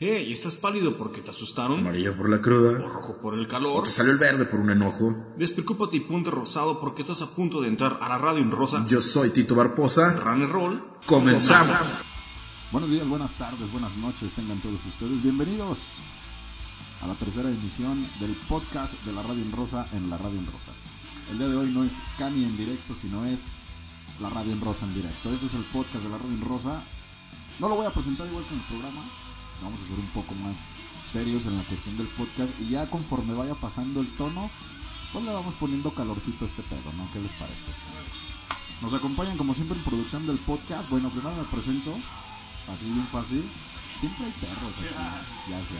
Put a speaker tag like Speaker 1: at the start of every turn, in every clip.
Speaker 1: Hey, ¿estás pálido porque te asustaron?
Speaker 2: Amarillo por la cruda.
Speaker 1: ¿O rojo por el
Speaker 2: O
Speaker 1: calor?
Speaker 2: te salió el verde por un enojo.
Speaker 1: Despreocúpate y ponte rosado porque estás a punto de entrar a la radio en rosa.
Speaker 2: Yo soy Tito Barposa.
Speaker 1: Run and roll.
Speaker 2: Comenzamos.
Speaker 3: Buenos días, buenas tardes, buenas noches, tengan todos ustedes bienvenidos a la tercera emisión del podcast de la Radio en Rosa en la Radio en Rosa. El día de hoy no es Cami en directo, sino es la Radio en Rosa en directo. Este es el podcast de la Radio en Rosa. No lo voy a presentar igual que en el programa, vamos a ser un poco más serios en la cuestión del podcast y ya conforme vaya pasando el tono, pues le vamos poniendo calorcito a este pedo, ¿no? ¿Qué les parece? Nos acompañan como siempre en producción del podcast. Bueno, primero me presento, así bien fácil. Siempre hay perros aquí, ya sé.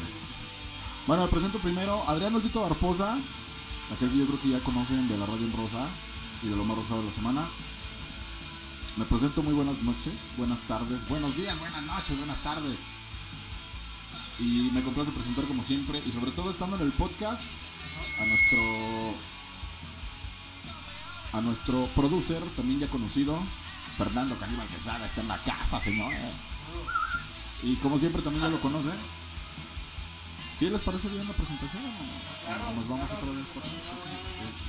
Speaker 3: Bueno, me presento primero Adriano Tito Barposa, aquel que yo creo que ya conocen de la Radio en Rosa y de lo más rosado de la semana. Me presento muy buenas noches, buenas tardes, buenos días, buenas noches, buenas tardes. Y me complace presentar como siempre y sobre todo estando en el podcast a nuestro a nuestro producer, también ya conocido, Fernando Caníbal Quesada, está en la casa, señores. Y como siempre también ya lo conocen. ¿Sí les parece bien la presentación? o Nos vamos otra vez por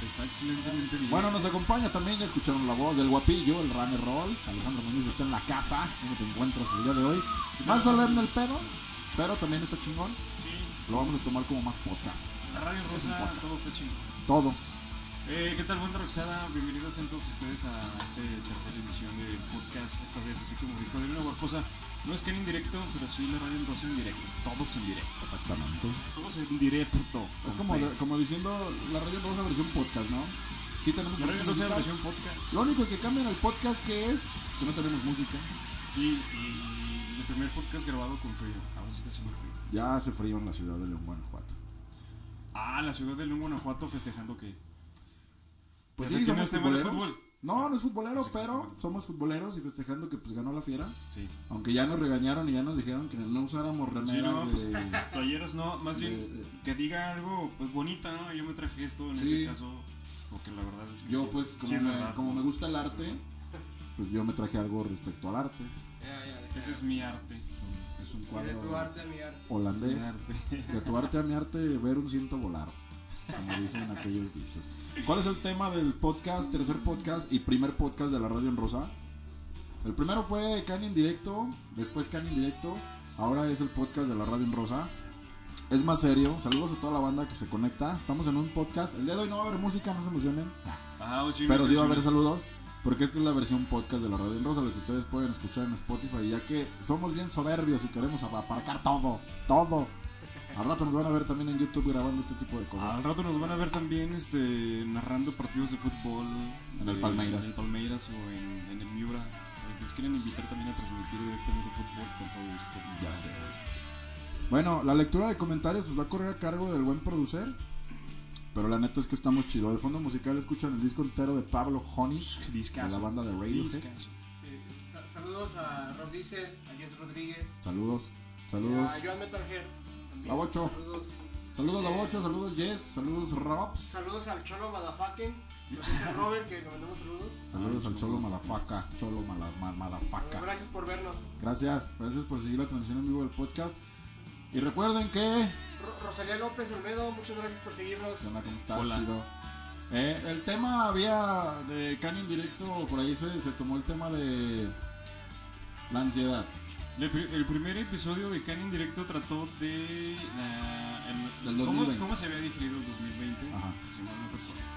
Speaker 1: Está excelentemente bien.
Speaker 3: Bueno, nos acompaña también, ya escucharon la voz del guapillo, el runner roll. Alessandro Muñiz está en la casa, ¿cómo te encuentras el día de hoy? Más solemne el pedo, pero también está chingón.
Speaker 1: Sí,
Speaker 3: Lo vamos a tomar como más podcast.
Speaker 1: la radio
Speaker 3: Es
Speaker 1: rosa,
Speaker 3: podcast.
Speaker 1: todo está chingón.
Speaker 3: Todo.
Speaker 1: Eh, ¿Qué tal, buen Roxada? Bienvenidos sean todos ustedes a esta tercera emisión del podcast. Esta vez, así como dijo Adriano Barbosa, no es que en indirecto, pero sí la radio en rosa en directo. Todos en directo.
Speaker 3: Exactamente.
Speaker 1: Todos en directo.
Speaker 3: Es como, de- como diciendo la radio rosa versión podcast, ¿no? Sí tenemos
Speaker 1: La radio rosa versión podcast.
Speaker 3: Lo único que cambia en el podcast que es que no tenemos música.
Speaker 1: Sí, y primer podcast grabado con frío. Ahora sí está haciendo frío.
Speaker 3: Ya hace frío en la ciudad de León, Guanajuato.
Speaker 1: Ah, la ciudad de León, Guanajuato, festejando que.
Speaker 3: Pues
Speaker 1: Pues
Speaker 3: sí,
Speaker 1: no
Speaker 3: somos
Speaker 1: de
Speaker 3: futboleros.
Speaker 1: fútbol.
Speaker 3: No, no es futbolero,
Speaker 1: Sí,
Speaker 3: pero somos futboleros y festejando que pues ganó la fiera.
Speaker 1: Sí.
Speaker 3: Aunque ya nos regañaron y ya nos dijeron que no usáramos
Speaker 1: Sí,
Speaker 3: remeras
Speaker 1: no, pues,
Speaker 3: de...
Speaker 1: playeras no, más bien
Speaker 3: de-
Speaker 1: que diga algo pues bonita, ¿no? Yo me traje esto en
Speaker 3: Sí.
Speaker 1: este caso, porque la verdad es que
Speaker 3: Yo
Speaker 1: sí,
Speaker 3: pues como,
Speaker 1: sí
Speaker 3: me, como me gusta el arte, pues yo me traje algo respecto al arte.
Speaker 1: Ese es mi arte.
Speaker 3: Es un
Speaker 4: Y de
Speaker 3: cuadro
Speaker 4: tu arte a mi arte.
Speaker 1: Es
Speaker 3: holandés.
Speaker 1: mi arte.
Speaker 3: De tu arte a mi arte, ver un ciento volar. Como dicen aquellos dichos. ¿Cuál es el tema del podcast, tercer podcast y primer podcast de la radio en rosa? El primero fue Cani en directo, después Cani en directo, ahora es el podcast de la radio en rosa. Es más serio, saludos a toda la banda que se conecta. Estamos en un podcast. El día de hoy no va a haber música, no se emocionen.
Speaker 1: Ah, sí,
Speaker 3: Pero sí va a haber saludos. Porque esta es la versión podcast de la Radio en Rosa, lo que ustedes pueden escuchar en Spotify, ya que somos bien soberbios y queremos aparcar todo, todo. Al rato nos van a ver también en YouTube grabando este tipo de cosas.
Speaker 1: Al rato nos van a ver también este, narrando partidos de fútbol
Speaker 3: En el
Speaker 1: eh,
Speaker 3: Palmeiras.
Speaker 1: en el Palmeiras o en, en el Miura. Eh, Nos quieren invitar también a transmitir directamente fútbol con todo esto.
Speaker 3: Ya sé. Bueno, la lectura de comentarios pues va a correr a cargo del buen producer. Pero la neta es que estamos chido. De fondo musical escuchan el disco entero de Pablo Honey, de la banda de Radiohead.
Speaker 4: Eh, sa- saludos a Rob Diesel, a Jess Rodríguez,
Speaker 3: Saludos, saludos.
Speaker 4: a Joan Metalhead.
Speaker 3: La Bocho.
Speaker 4: Saludos,
Speaker 3: Saludos a Bocho, saludos Jess, saludos Robs.
Speaker 4: saludos al Cholo Madafaken, Robert que le mandamos saludos.
Speaker 3: Saludos al Cholo Malafaca, Cholo Mala- Ma- Madafaca.
Speaker 4: Gracias por vernos.
Speaker 3: Gracias, gracias por seguir la transmisión en vivo del podcast. Y recuerden que.
Speaker 4: Ro- Rosalía López Olmedo, muchas gracias por seguirnos.
Speaker 3: ¿Qué onda? ¿Cómo estás?
Speaker 1: Hola.
Speaker 3: Eh, el tema había de Caño directo, por ahí se, se tomó el tema de la ansiedad.
Speaker 1: El, pri- el primer episodio de Canin Directo trató de la- el-
Speaker 3: Del
Speaker 1: ¿cómo,
Speaker 3: 2020.
Speaker 1: cómo se había digerido el 2020.
Speaker 3: Ajá.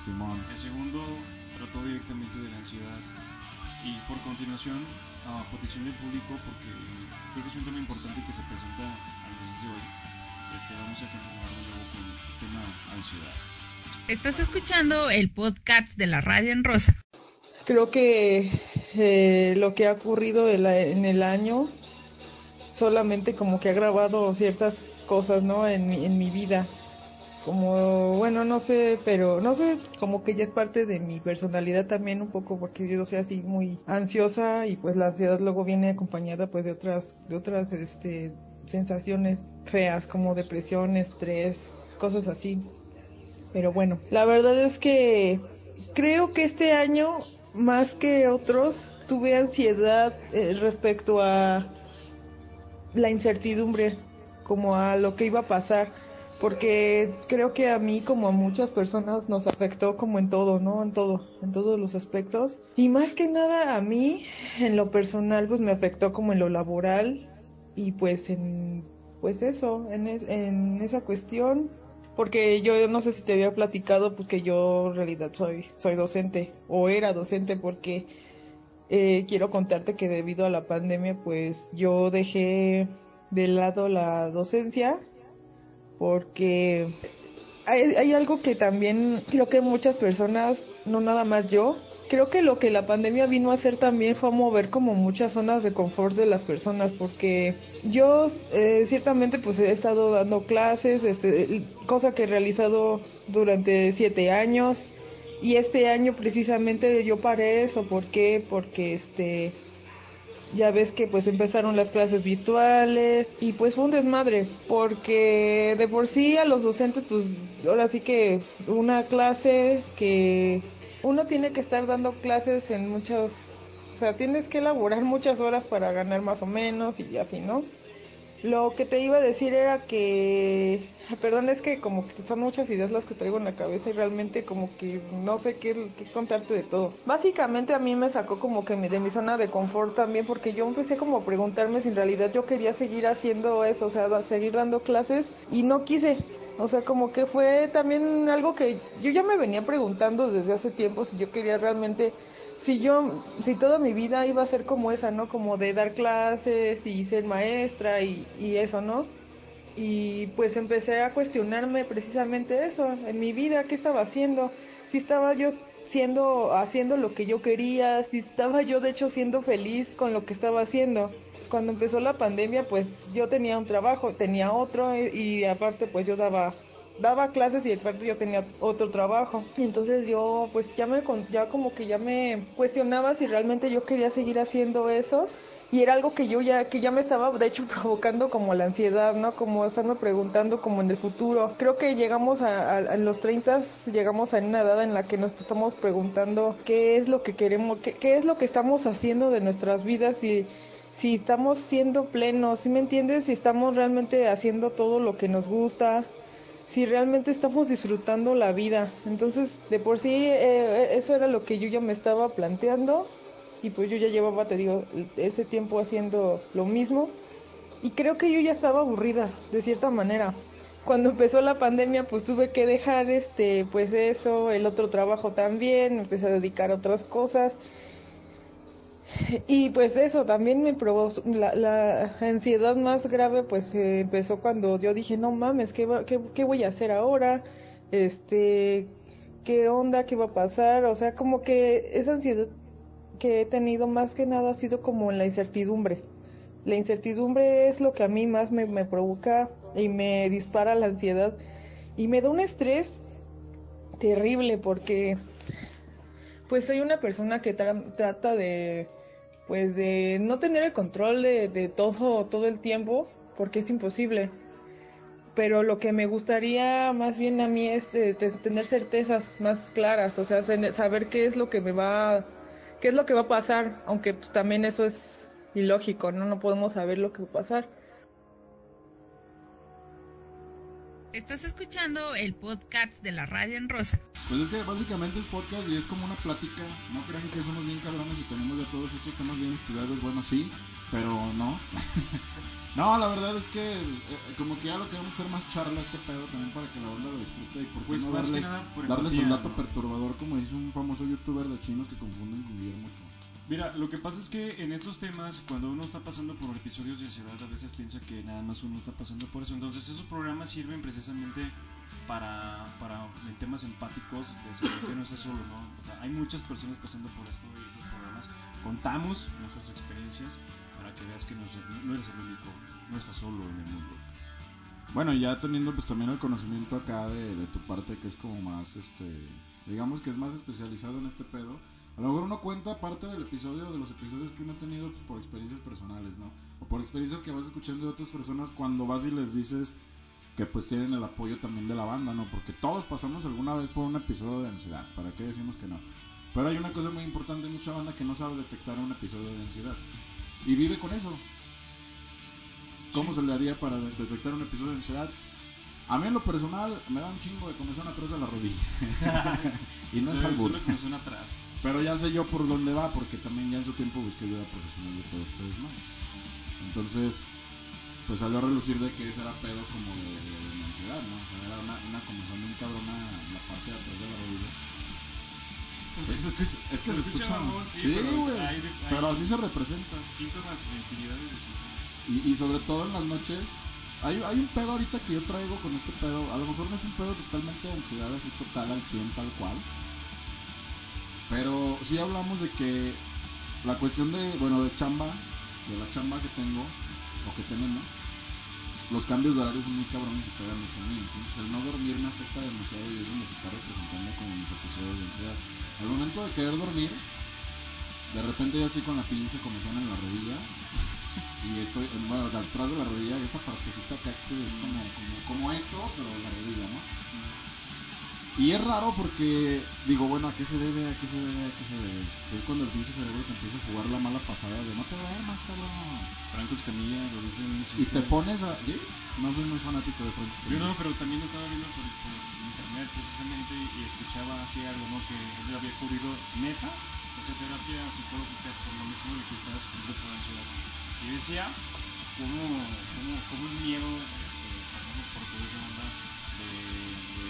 Speaker 3: Simón.
Speaker 1: El segundo trató directamente de la ansiedad. Y por continuación, a petición del público, porque creo que es un tema importante que se presenta a los días de hoy, este, vamos a continuar de nuevo con el tema ansiedad.
Speaker 5: Estás escuchando el podcast de la Radio en Rosa.
Speaker 6: Creo que eh, lo que ha ocurrido en el año solamente como que ha grabado ciertas cosas, ¿no? En mi, en mi vida. Como, bueno, no sé, pero no sé, como que ya es parte de mi personalidad también un poco porque yo soy así muy ansiosa y pues la ansiedad luego viene acompañada pues de otras, de otras, este, sensaciones feas como depresión, estrés, cosas así. Pero bueno, la verdad es que creo que este año, más que otros, tuve ansiedad eh, respecto a la incertidumbre como a lo que iba a pasar, porque creo que a mí como a muchas personas nos afectó como en todo, ¿no? En todo, en todos los aspectos. Y más que nada a mí, en lo personal, pues me afectó como en lo laboral y pues en, pues eso, en, es- en esa cuestión. Porque yo no sé si te había platicado, pues que yo en realidad soy, soy docente, o era docente, porque eh, quiero contarte que debido a la pandemia, pues yo dejé de lado la docencia porque hay, hay algo que también creo que muchas personas, no nada más yo, creo que lo que la pandemia vino a hacer también fue a mover como muchas zonas de confort de las personas porque yo eh, ciertamente pues he estado dando clases, este, cosa que he realizado durante siete años y este año precisamente yo paré eso, ¿por qué? Porque este ya ves que pues empezaron las clases virtuales y pues fue un desmadre porque de por sí a los docentes pues ahora sí que una clase que uno tiene que estar dando clases en muchos o sea tienes que elaborar muchas horas para ganar más o menos y así no lo que te iba a decir era que, perdón, es que como que son muchas ideas las que traigo en la cabeza y realmente como que no sé qué, qué contarte de todo. Básicamente a mí me sacó como que mi- de mi zona de confort también porque yo empecé como a preguntarme si en realidad yo quería seguir haciendo eso, o sea, seguir dando clases y no quise. O sea, como que fue también algo que yo ya me venía preguntando desde hace tiempo si yo quería realmente si yo, si toda mi vida iba a ser como esa, ¿no? Como de dar clases y ser maestra y, y eso, ¿no? Y pues empecé a cuestionarme precisamente eso, en mi vida, ¿qué estaba haciendo? Si estaba yo siendo, haciendo lo que yo quería, si estaba yo de hecho siendo feliz con lo que estaba haciendo. Cuando empezó la pandemia, pues yo tenía un trabajo, tenía otro y, y aparte pues yo daba daba clases y aparte yo tenía otro trabajo. Y entonces yo pues ya me ya como que ya me cuestionaba si realmente yo quería seguir haciendo eso y era algo que yo ya que ya me estaba de hecho provocando como la ansiedad, ¿no? Como estarme preguntando como en el futuro. Creo que llegamos a, a- en los 30 llegamos a una edad en la que nos estamos preguntando qué es lo que queremos, qué, qué es lo que estamos haciendo de nuestras vidas y si estamos siendo plenos, ¿sí me entiendes? Si estamos realmente haciendo todo lo que nos gusta, si realmente estamos disfrutando la vida. Entonces, de por sí, eh, eso era lo que yo ya me estaba planteando y pues yo ya llevaba, te digo, ese tiempo haciendo lo mismo y creo que yo ya estaba aburrida, de cierta manera. Cuando empezó la pandemia, pues tuve que dejar este, pues eso, el otro trabajo también, empecé a dedicar a otras cosas. Y pues eso también me provocó la, la ansiedad más grave pues eh, empezó cuando yo dije no mames ¿qué, va- qué, qué voy a hacer ahora este qué onda qué va a pasar o sea como que esa ansiedad que he tenido más que nada ha sido como la incertidumbre. La incertidumbre es lo que a mí más me, me provoca y me dispara la ansiedad. Y me da un estrés terrible porque pues soy una persona que tra- trata de pues de no tener el control de, todo todo el tiempo porque es imposible. Pero lo que me gustaría más bien a mí es eh, te- tener certezas más claras o sea saber qué es lo que me va qué es lo que va a pasar aunque pues, también eso es ilógico no no podemos saber lo que va a pasar
Speaker 5: Estás escuchando el podcast de la Radio en Rosa.
Speaker 3: Pues es que básicamente es podcast y es como una plática. No crean que somos bien cabrones y tenemos de todos estos temas bien estudiados. Bueno, sí, pero no. no, la verdad es que eh, como que ya lo queremos hacer más charla este pedo también para que la banda lo disfrute y por qué
Speaker 1: Pues
Speaker 3: no darles,
Speaker 1: nada por
Speaker 3: darles un dato perturbador como dice un famoso youtuber de chinos que confunden con Guillermo Ochoa.
Speaker 1: Mira, lo que pasa es que en estos temas, cuando uno está pasando por episodios de ansiedad, a veces piensa que nada más uno está pasando por eso. Entonces, esos programas sirven precisamente para, para en temas empáticos, de saber que no estás solo, ¿no? O sea, hay muchas personas pasando por esto y esos programas contamos nuestras experiencias para que veas que no, no eres el único, no estás solo en el mundo.
Speaker 3: Bueno, ya teniendo pues también el conocimiento acá de, de tu parte que es como más, este, digamos que es más especializado en este pedo, a lo mejor uno cuenta parte del episodio, de los episodios que uno ha tenido pues, por experiencias personales, ¿no? O por experiencias que vas escuchando de otras personas cuando vas y les dices que pues tienen el apoyo también de la banda, ¿no? Porque todos pasamos alguna vez por un episodio de ansiedad, ¿para qué decimos que no? Pero hay una cosa muy importante, hay mucha banda que no sabe detectar un episodio de ansiedad y vive con eso. ¿Cómo se le haría para de- detectar un episodio de ansiedad? A mí en lo personal me da un chingo de comezón atrás de la rodilla. y no es albur.
Speaker 1: suena atrás.
Speaker 3: Pero ya sé yo por dónde va, porque también ya en su tiempo busqué ayuda profesional de todo este desmadre. Entonces, pues salió a relucir de que ese era pedo como de, de ansiedad, ¿no? O sea, era una, una comezón bien cabrona en la parte de atrás de la rodilla. Es, es- es que se escucha.
Speaker 1: mamón,
Speaker 3: Sí,
Speaker 1: pero
Speaker 3: güey.
Speaker 1: de- hay
Speaker 3: Pero así se representa.
Speaker 1: Síntomas, infinidades de síntomas.
Speaker 3: Y, y sobre todo en las noches. Hay, hay un pedo ahorita que yo traigo con este pedo. A lo mejor no es un pedo totalmente de ansiedad, así total al 100, tal cual. Pero sí hablamos de que la cuestión de, bueno, de chamba, de la chamba que tengo, o que tenemos, los cambios de horario son muy cabrones y pegan mucho a mí. Entonces el no dormir me afecta demasiado y eso me está representando como mis episodios de ansiedad. Al momento de querer dormir, de repente ya estoy con la pinche comezón en la rodilla y estoy, bueno, atrás de la rodilla, esta partecita que es como, como, como esto, pero la rodilla, ¿no? Y es raro porque digo, bueno, ¿a qué se debe? ¿A qué se debe? ¿A qué se debe? Es cuando el pinche cerebro te empieza a jugar la mala pasada de no te duermas, cabrón.
Speaker 1: Franco Escamilla lo dice un
Speaker 3: Y te pones a... ¿Sí? No soy muy fanático de Franco.
Speaker 1: Yo no, pero también estaba viendo por, por internet precisamente y, y escuchaba así algo, ¿no? Que él había ocurrido neta, o sea, terapia psicológica por lo mismo de que estaba sufriendo por ansiedad. Y decía cómo, cómo, cómo el miedo, este, pasando por toda esa onda de, de,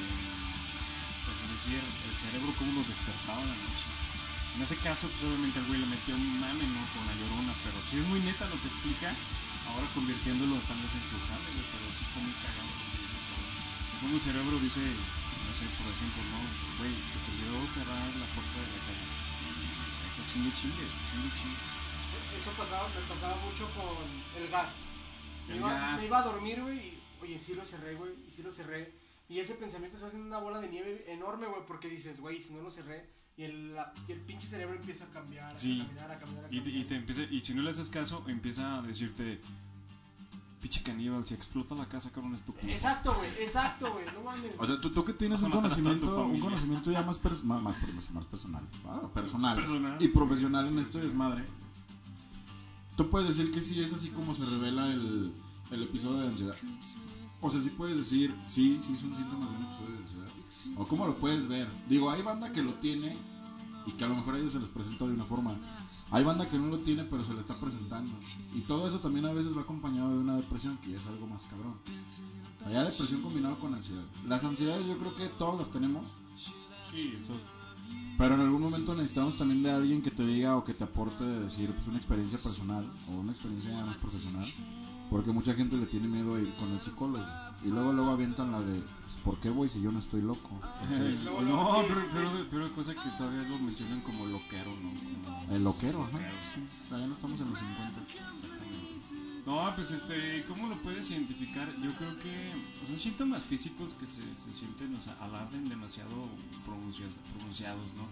Speaker 1: pues, es decir, el cerebro cómo lo despertaba la noche. En este caso, pues obviamente el güey le metió un mame, ¿no? Con la llorona, pero si es muy neta lo que explica, ahora convirtiéndolo tal vez en su jale, güey, pero sí está muy cagado lo que dice, Como el cerebro dice, no sé, por ejemplo, no, güey, se te olvidó cerrar la puerta de la casa. Está chingue, chingue, chingue, chingue.
Speaker 4: Eso pasaba, me pasaba mucho con el gas. Me
Speaker 1: El
Speaker 4: iba,
Speaker 1: gas.
Speaker 4: me iba a dormir, güey, y oye, sí lo cerré, güey, y sí lo cerré. Y ese pensamiento se va haciendo una bola de nieve enorme, güey, porque dices, güey, si no lo cerré, y el, la- y el pinche cerebro empieza a cambiar,
Speaker 1: Sí.
Speaker 4: a caminar, a caminar, a
Speaker 1: Y,
Speaker 4: caminar.
Speaker 1: te- y te empieza, y si no le haces caso, empieza a decirte, pinche caníbal, si explota la casa, cabrón, es tu culpa.
Speaker 4: Exacto, güey, exacto, güey, no mames.
Speaker 3: O sea, tú, tú que tienes un conocimiento, un conocimiento ya más, pers- más, más, más- más personal, personal,
Speaker 1: Personal.
Speaker 3: y profesional en este desmadre, tú puedes decir que sí es así como se revela el, el episodio de ansiedad. O sea, sí puedes decir, sí, sí son síntomas de un episodio de ansiedad. O cómo lo puedes ver. Digo, hay banda que lo tiene y que a lo mejor a ellos se les presenta de una forma. Hay banda que no lo tiene pero se le está presentando. Y todo eso también a veces va acompañado de una depresión que ya es algo más cabrón. Allá depresión combinado con ansiedad. Las ansiedades yo creo que todos las tenemos.
Speaker 1: Sí, eso
Speaker 3: Pero en algún momento necesitamos también de alguien que te diga o que te aporte de decir pues, una experiencia personal o una experiencia más profesional. Porque mucha gente le tiene miedo a ir con el psicólogo. Y luego luego avientan la de, pues, ¿por qué voy si yo no estoy loco? Entonces,
Speaker 1: no, pero, pero, pero hay cosas que todavía lo mencionan como loquero, ¿no? Como-
Speaker 3: el loquero,
Speaker 1: sí.
Speaker 3: Ya no estamos en los 50.
Speaker 1: Exactamente. No, pues este, ¿cómo lo puedes identificar? Yo creo que son síntomas físicos que se, se sienten, o sea, alarden demasiado pronuncia- pronunciados, ¿no?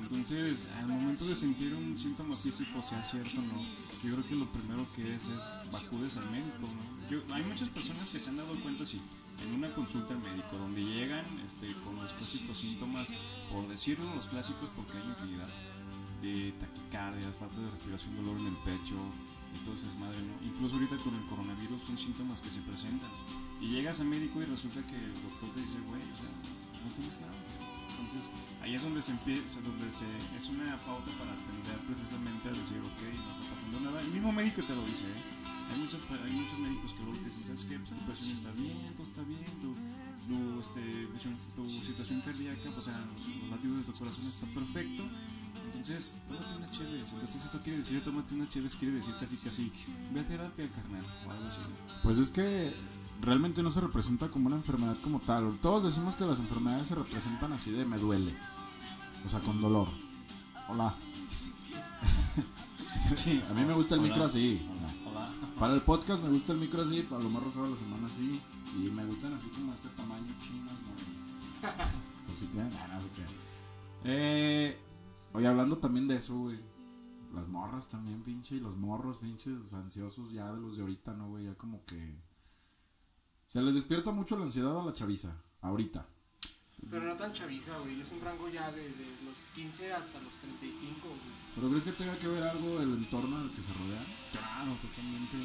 Speaker 1: Entonces, al momento de sentir un síntoma físico, sea cierto no, yo creo que lo primero que es es acudes al médico, ¿no? Yo, hay muchas personas que se han dado cuenta, sí, en una consulta al médico, donde llegan este, con los clásicos síntomas, por decirlo, los clásicos, porque hay infinidad, de taquicardia, falta de respiración, dolor en el pecho, entonces madre, ¿no? Incluso ahorita con el coronavirus son síntomas que se presentan. Y llegas al médico y resulta que el doctor te dice, güey, o sea, no tienes nada. Entonces ahí es donde se empieza, donde se, es una pauta para atender precisamente a decir, ok, no está pasando nada. El mismo médico te lo dice, ¿eh? Hay muchos, hay muchos médicos que luego te dicen, ¿sabes qué? Pues tu presión está bien, todo está bien, tu, tu, este, tu situación cardíaca, o sea, los latidos de tu corazón está perfecto. Entonces, tómate una chévez. Entonces, eso quiere decir, tómate una chévez, quiere decir casi casi, ve a terapia, carnal, o algo así.
Speaker 3: Pues es que realmente no se representa como una enfermedad como tal. Todos decimos que las enfermedades se representan así de me duele. O sea, con dolor. Hola.
Speaker 1: Sí.
Speaker 3: A mí me gusta el
Speaker 1: Hola.
Speaker 3: micro así.
Speaker 1: Hola.
Speaker 3: Para el podcast me gusta el micro así, para lo más rosado la semana así. Y me gustan así como este tamaño chinas, ¿no? Por si tienen ganas, ¿o qué? Eh, oye, hablando también de eso, güey. Las morras también, pinche, y los morros, pinches, pues, ansiosos ya de los de ahorita, ¿no, güey? Ya como que... Se les despierta mucho la ansiedad a la chaviza, ahorita.
Speaker 4: Pero no tan chaviza, güey, es un rango ya de, de los 15 hasta los 35, güey.
Speaker 3: ¿Pero crees que tenga que ver algo el entorno en el que se rodean?
Speaker 1: Claro, totalmente.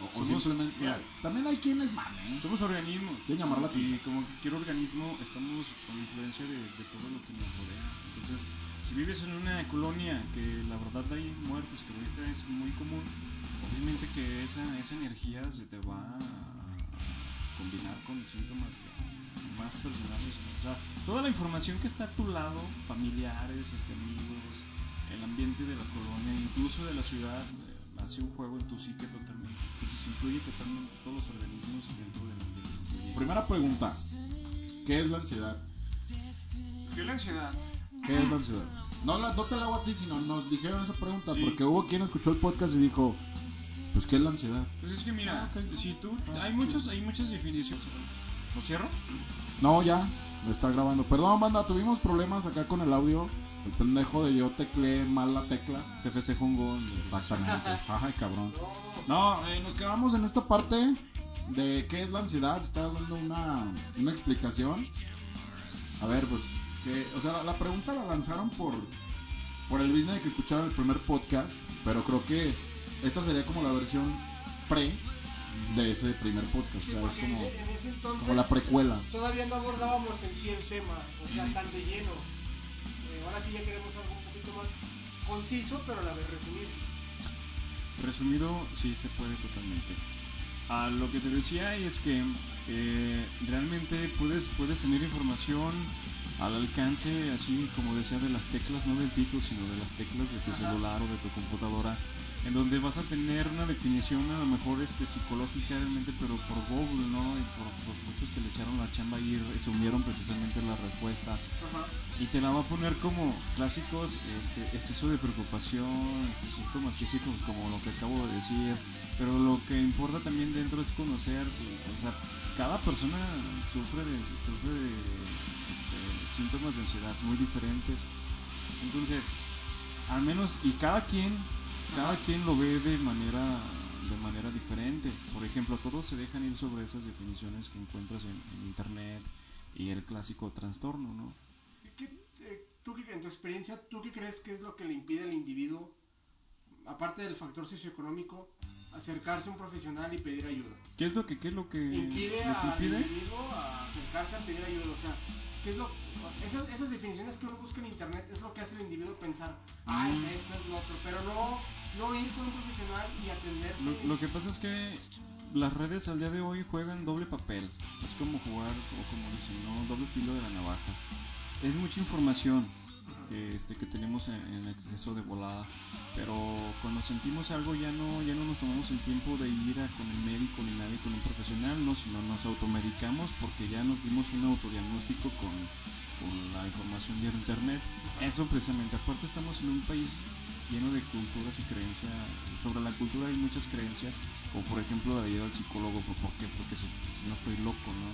Speaker 3: O, o
Speaker 1: Somos-
Speaker 3: simplemente, mira, también hay quienes mamen.
Speaker 1: Somos organismos.
Speaker 3: Quieren llamar la
Speaker 1: Y
Speaker 3: atención.
Speaker 1: como cualquier organismo, estamos con influencia de, de todo lo que nos rodea. Entonces, si vives en una colonia que la verdad hay muertes, que ahorita es muy común, obviamente que esa, esa energía se te va a combinar con síntomas ya más personales. ¿no? O sea, toda la información que está a tu lado, familiares, este, amigos, el ambiente de la colonia, incluso de la ciudad, eh, hace un juego en tu psique totalmente. Entonces influye totalmente todos los organismos dentro del ambiente.
Speaker 3: Primera pregunta. ¿Qué es la ansiedad?
Speaker 4: ¿Qué es la ansiedad?
Speaker 3: ¿Qué es la ansiedad? No, la, no te la hago a ti, sino nos dijeron esa pregunta
Speaker 1: Sí.
Speaker 3: porque hubo quien escuchó el podcast y dijo, pues ¿qué es la ansiedad?
Speaker 1: Pues es que mira,
Speaker 3: Ah, ok.
Speaker 1: si tú, hay muchos, hay muchas definiciones. ¿Lo cierro?
Speaker 3: No, ya, me está grabando. Perdón, banda, tuvimos problemas acá con el audio. El pendejo de yo tecleé mal la tecla.
Speaker 1: Se festejó un gol.
Speaker 3: Exactamente. Ay, cabrón. No, eh, nos quedamos en esta parte de qué es la ansiedad. Estabas dando una, una explicación. A ver, pues, que, o sea, la, la pregunta la lanzaron por, por el business de que escucharon el primer podcast, pero creo que esta sería como la versión pre de ese primer podcast. O
Speaker 4: Sí,
Speaker 3: sea, es
Speaker 4: porque
Speaker 3: como,
Speaker 4: ese entonces
Speaker 3: como la precuela.
Speaker 4: todavía no abordábamos en sí el tema, o sea, tan de lleno. Eh, ahora sí ya queremos algo un poquito más conciso, pero a la vez resumido.
Speaker 1: Resumido, sí se puede totalmente. A lo que te decía es que eh, realmente puedes, puedes tener información al alcance, así como decía, de las teclas, no del título, sino de las teclas de tu
Speaker 4: Ajá.
Speaker 1: celular o de tu computadora, en donde vas a tener una definición a lo mejor este, psicológica realmente, pero por Google, ¿no? Y por, por muchos que le echaron la chamba y resumieron precisamente la respuesta
Speaker 4: Ajá.
Speaker 1: y te la va a poner como clásicos este, exceso de preocupación, este, síntomas físicos como lo que acabo de decir, pero lo que importa también dentro es conocer, o sea, cada persona sufre de, sufre de este, síntomas de ansiedad muy diferentes, entonces, al menos, y cada quien, cada quien lo ve de manera de manera diferente. Por ejemplo, todos se dejan ir sobre esas definiciones que encuentras en, en internet y el clásico trastorno, ¿no?
Speaker 4: ¿Qué- eh, tú en tu experiencia, ¿tú qué crees que es lo que le impide al individuo, aparte del factor socioeconómico, acercarse a un profesional y pedir ayuda?
Speaker 1: ¿Qué es lo que, qué es lo que,
Speaker 4: impide
Speaker 1: lo que
Speaker 4: al
Speaker 1: impide?
Speaker 4: individuo a acercarse a pedir ayuda. O sea, ¿qué es lo, esas, esas definiciones que uno busca en internet es lo que hace el individuo pensar, ah, es
Speaker 1: Mm.
Speaker 4: esto, es lo otro, pero no, no ir con un profesional y atenderse.
Speaker 1: Lo, lo que pasa es que las redes al día de hoy juegan doble papel. Es como jugar, o como dicen, ¿no? Doble filo de la navaja. Es mucha información este, que tenemos en, exceso de volada. Pero cuando sentimos algo ya no, ya no nos tomamos el tiempo de ir a, con el médico ni nadie, con un profesional, no, sino nos automedicamos porque ya nos dimos un autodiagnóstico con, con la información de internet. Eso precisamente, aparte estamos en un país lleno de culturas y creencias. Sobre la cultura hay muchas creencias, como por ejemplo la de ir al psicólogo, ¿por por qué? Porque si, si no estoy loco, ¿no?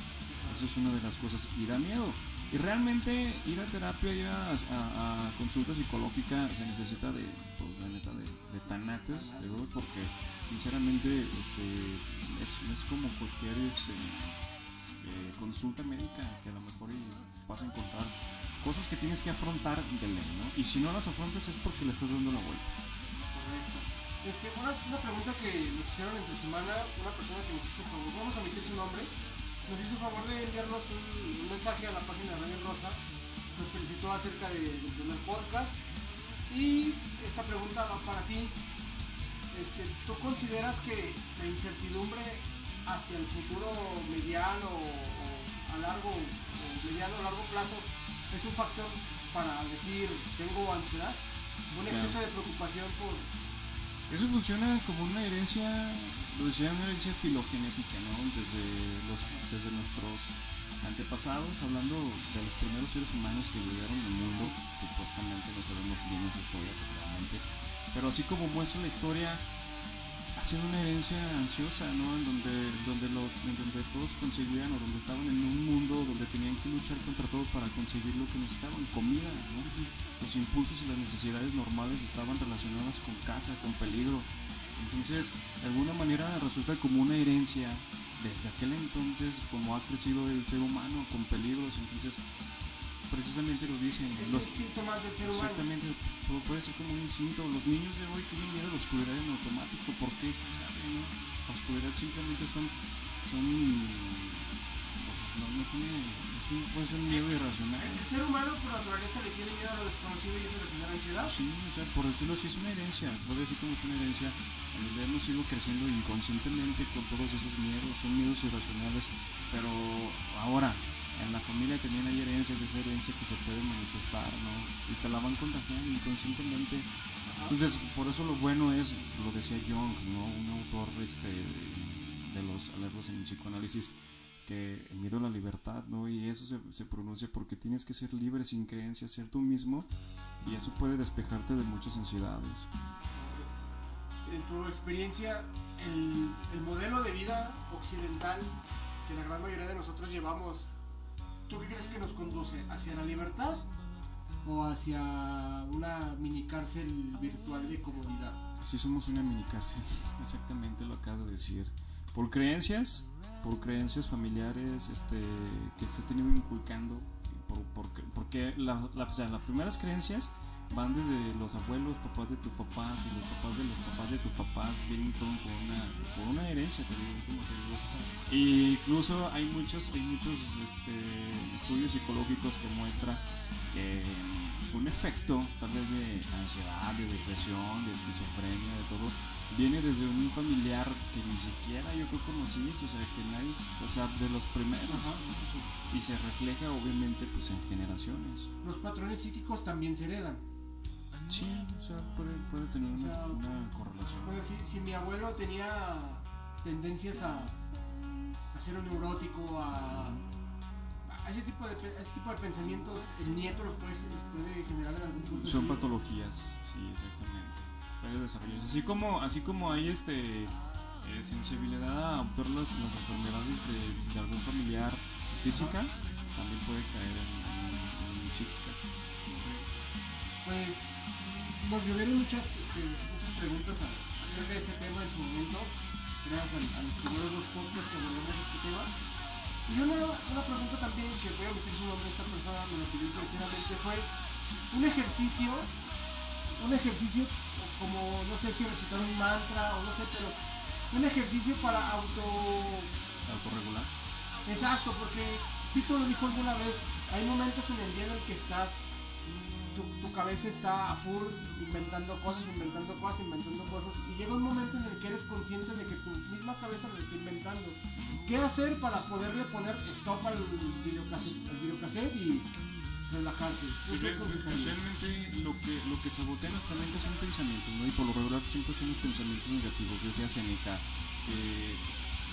Speaker 1: Eso es una de las cosas y da miedo. Y realmente ir a terapia, ir a, a- a consulta psicológica se necesita de, pues la neta, de, tanates, porque sinceramente este, es, como cualquier este, eh, consulta médica que a lo mejor vas a encontrar cosas que tienes que afrontar de ley, ¿no? Y si no las afrontas es porque le estás dando la vuelta.
Speaker 4: Correcto. Este, una, una pregunta que nos hicieron entre semana, una persona que nos hizo vamos a omitir su nombre, nos hizo favor de enviarnos un, mensaje a la página de Radio Rosa, nos felicitó acerca de- del primer podcast y esta pregunta va para ti. Este, ¿Tú consideras que la incertidumbre hacia el futuro mediano o, o a largo o mediano o largo plazo es un factor para decir tengo ansiedad? Un exceso de preocupación por
Speaker 1: Eso funciona como una herencia, lo decían, una herencia filogenética, ¿no? Desde, los, desde nuestros antepasados, hablando de los primeros seres humanos que llegaron al mundo, supuestamente no sabemos bien esa historia totalmente, pero así como muestra la historia, ha una herencia ansiosa, ¿no? En donde, donde, los, donde todos conseguían o donde estaban en un mundo donde tenían que luchar contra todo para conseguir lo que necesitaban, comida, ¿no? Los impulsos y las necesidades normales estaban relacionadas con caza, con peligro. Entonces, de alguna manera resulta como una herencia desde aquel entonces, como ha crecido el ser humano con peligros. Entonces, precisamente lo dicen.
Speaker 4: es
Speaker 1: Los,
Speaker 4: instinto más del ser humano.
Speaker 1: Exactamente, puede, puede ser como un instinto. Los niños de hoy tienen miedo a la oscuridad en automático. ¿Por qué? ¿Quién sabe, no? La oscuridad simplemente son, son no, no tiene, es un, puede ser un miedo irracional.
Speaker 4: El ser humano por naturaleza le tiene miedo a lo desconocido y eso le genera ansiedad.
Speaker 1: Sí, o sea, por decirlo así, es una herencia, puedo decir como es una herencia, en donde hemos ido creciendo inconscientemente con todos esos miedos, son miedos irracionales, pero ahora, en la familia también hay herencias, esa herencia que se puede manifestar, ¿no? Y te la van contagiando inconscientemente. Entonces, por eso lo bueno es, lo decía Jung, ¿no? Un autor este, de los alertas en el psicoanálisis, que el miedo a la libertad, ¿no? Y eso se, se pronuncia porque tienes que ser libre sin creencias, ser tú mismo, y eso puede despejarte de muchas ansiedades.
Speaker 4: En tu experiencia, el, el modelo de vida occidental que la gran mayoría de nosotros llevamos, ¿tú qué crees que nos conduce? ¿Hacia la libertad o hacia una mini cárcel virtual de comodidad?
Speaker 1: Sí, somos una mini cárcel, exactamente lo acabo de decir. Por creencias, por creencias familiares este, que se ha tenido inculcando, por, por- porque la, la- o sea, las primeras creencias van desde los abueos, papás de tus papás y los papás de los papás de tus papás, vienen todo por una, por una herencia, te digo, como te digo. Y incluso hay muchos, hay muchos este, estudios psicológicos que muestran que un efecto tal vez de ansiedad, de depresión, de esquizofrenia, de todo, viene desde un familiar que ni siquiera yo creo conociste, o sea, que nadie, o sea, de los primeros, y se refleja obviamente pues en generaciones.
Speaker 4: Los patrones psíquicos también se heredan.
Speaker 1: Sí, o sea, puede, puede tener
Speaker 4: O
Speaker 1: una,
Speaker 4: sea,
Speaker 1: una correlación.
Speaker 4: Bueno, si, si mi abuelo tenía tendencias a, a ser un neurótico, a, a ese, tipo de, a ese tipo de pensamientos, el nieto los puede, los puede generar en algún punto.
Speaker 1: Son patologías, sí, exactamente. Puede desarrollarse. Así como, así como hay este eh, sensibilidad a adoptar las, enfermedades de, algún familiar física, también puede caer en, en, en psíquica.
Speaker 4: Pues nos llovieron muchas, este, muchas preguntas a- acerca de ese tema en su momento, gracias a, los primeros dos podcasts que abordamos este tema. Y una, una pregunta también que voy a meter su nombre, esta persona me lo pidió sinceramente, fue un ejercicio, un ejercicio como, no sé si recitar un mantra o no sé, pero un ejercicio para auto
Speaker 1: Autorregular.
Speaker 4: Exacto, porque Tito lo dijo alguna vez, hay momentos en el día en el que estás, tu, tu cabeza está a full inventando cosas, inventando cosas, inventando cosas, y llega un momento en el que eres consciente de que tu misma cabeza lo está inventando. ¿Qué hacer para poderle poner stop al videocassette, al videocassette y relajarse? ¿Qué
Speaker 1: Sí, realmente lo que, lo que sabotea nuestra mente son pensamientos, ¿no? Y por lo regular siempre son los pensamientos negativos, decía Seneca, que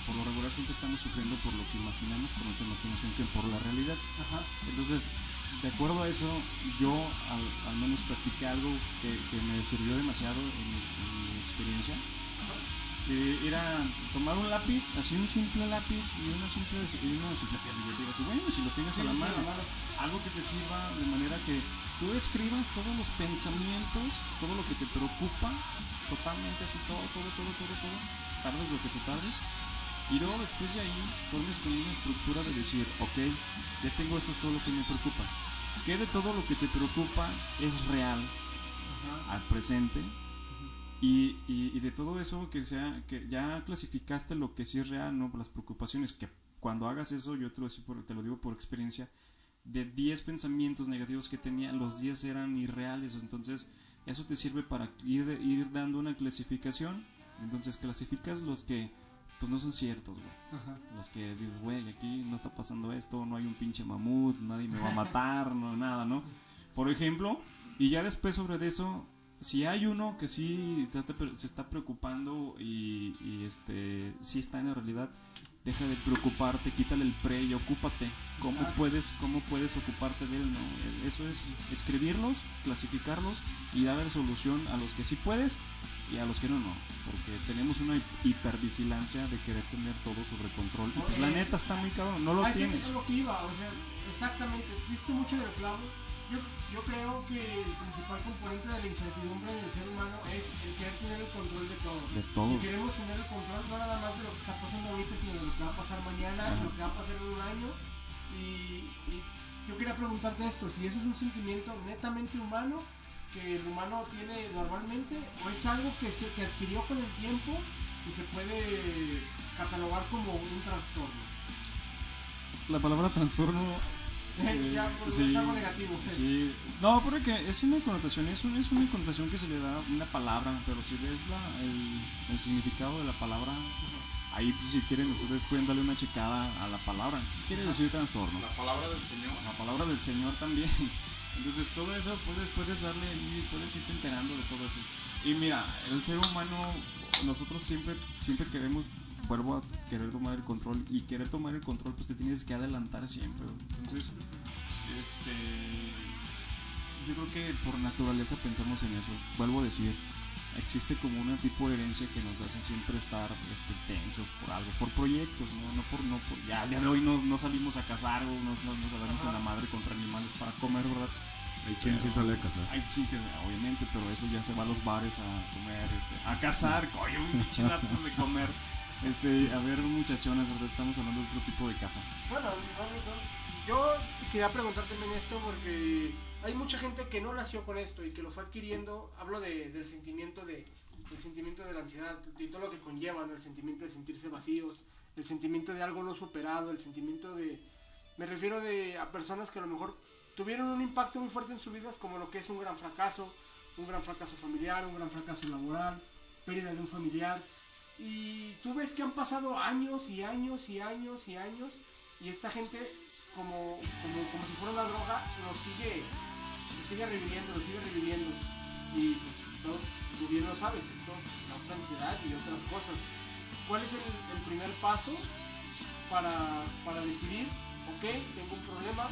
Speaker 1: por lo regular siempre estamos sufriendo por lo que imaginamos, por nuestra imaginación, que por la realidad.
Speaker 4: Ajá.
Speaker 1: Entonces, de acuerdo a eso, yo al, al menos practiqué algo que, que me sirvió demasiado en mi experiencia, que era tomar un lápiz, así un simple lápiz y una simple, y una simple así, bueno, si lo tienes a la
Speaker 4: Sí, a la mano.
Speaker 1: algo que te sirva de manera que tú escribas todos los pensamientos, todo lo que te preocupa, totalmente así, todo, todo, todo, todo, todo, tardes lo que te tardes, y luego después de ahí formes como una estructura de decir, ok, ya tengo esto es todo lo que me preocupa. ¿Qué de todo lo que te preocupa es real
Speaker 4: Ajá.
Speaker 1: al presente? Y, y, y de todo eso que sea que ya clasificaste lo que sí es real, no las preocupaciones, que cuando hagas eso, yo te lo, digo por- te lo digo por experiencia, de 10 pensamientos negativos que tenía, los 10 eran irreales, entonces eso te sirve para ir, ir dando una clasificación, entonces clasificas los que pues no son ciertos, güey.
Speaker 4: Ajá.
Speaker 1: Los que dices, güey, aquí no está pasando esto, no hay un pinche mamut, nadie me va a matar, no nada, ¿no? Por ejemplo, y ya después sobre eso, si hay uno que sí se está, preocupando y, y, este sí está en la realidad, deja de preocuparte, quítale el pre y ocúpate. ¿Cómo
Speaker 4: Exacto.
Speaker 1: puedes, cómo puedes ocuparte de él? ¿no? Eso es escribirlos, clasificarlos y darle solución a los que sí puedes y a los que no, no. Porque tenemos una hipervigilancia de querer tener todo sobre control. Y pues la neta está muy cabrón, no lo tienes.
Speaker 4: es lo que iba, o sea, exactamente, diste mucho del clavo. Yo, yo creo que el principal componente de la incertidumbre en el ser humano es el querer tener el control de todo.
Speaker 1: De todo.
Speaker 4: Y queremos tener el control no nada más de lo que está pasando ahorita, sino de lo que va a pasar mañana,
Speaker 1: Ajá.
Speaker 4: lo que va a pasar en un año. Y, y yo quería preguntarte esto, si eso es un sentimiento netamente humano que el humano tiene normalmente o es algo que se que adquirió con el tiempo y se puede catalogar como un trastorno?
Speaker 1: La palabra trastorno
Speaker 4: ya, pues,
Speaker 1: sí,
Speaker 4: es algo negativo.
Speaker 1: sí. No, porque es una connotación, es, un- es una connotación que se le da a una palabra, pero si ves la, el, el significado de la palabra, ahí pues, si quieren ustedes pueden darle una checada a la palabra. ¿Qué quiere decir trastorno?
Speaker 3: La palabra del Señor.
Speaker 1: La palabra del Señor también. Entonces todo eso puedes, puedes darle y puedes irte enterando de todo eso. Y mira, el ser humano, nosotros siempre, siempre queremos, vuelvo a querer tomar el control y querer tomar el control pues te tienes que adelantar siempre. Entonces, este, yo creo que por naturaleza pensamos en eso. Vuelvo a decir, existe como un tipo de herencia que nos hace siempre estar este, tensos por algo, por proyectos, no, no por, no por, ya al día de hoy no, no salimos a cazar o no, no nos agarramos en la madre contra animales para comer, ¿verdad?
Speaker 3: Hay quien sí sale a cazar.
Speaker 1: Hay sí, que, obviamente, pero eso ya se va a los bares a comer, este, a cazar, coño, un de comer, este, a ver muchachonas, ¿verdad? Estamos hablando de otro tipo de caza.
Speaker 4: Bueno, no, no, no. yo quería preguntar también esto porque hay mucha gente que no nació con esto y que lo fue adquiriendo. Hablo de, del sentimiento de el sentimiento de la ansiedad y todo lo que conlleva, ¿no? el sentimiento de sentirse vacíos, el sentimiento de algo no superado, el sentimiento de me refiero de a personas que a lo mejor tuvieron un impacto muy fuerte en sus vidas como lo que es un gran fracaso, un gran fracaso familiar, un gran fracaso laboral, pérdida de un familiar y tú ves que han pasado años y años y años y años y esta gente como, como, como si fuera una droga lo sigue lo sigue reviviendo, lo sigue reviviendo y pues, tú bien lo sabes, esto causa ansiedad y otras cosas. ¿Cuál es el, el primer paso para, para decidir, ok, tengo un problema,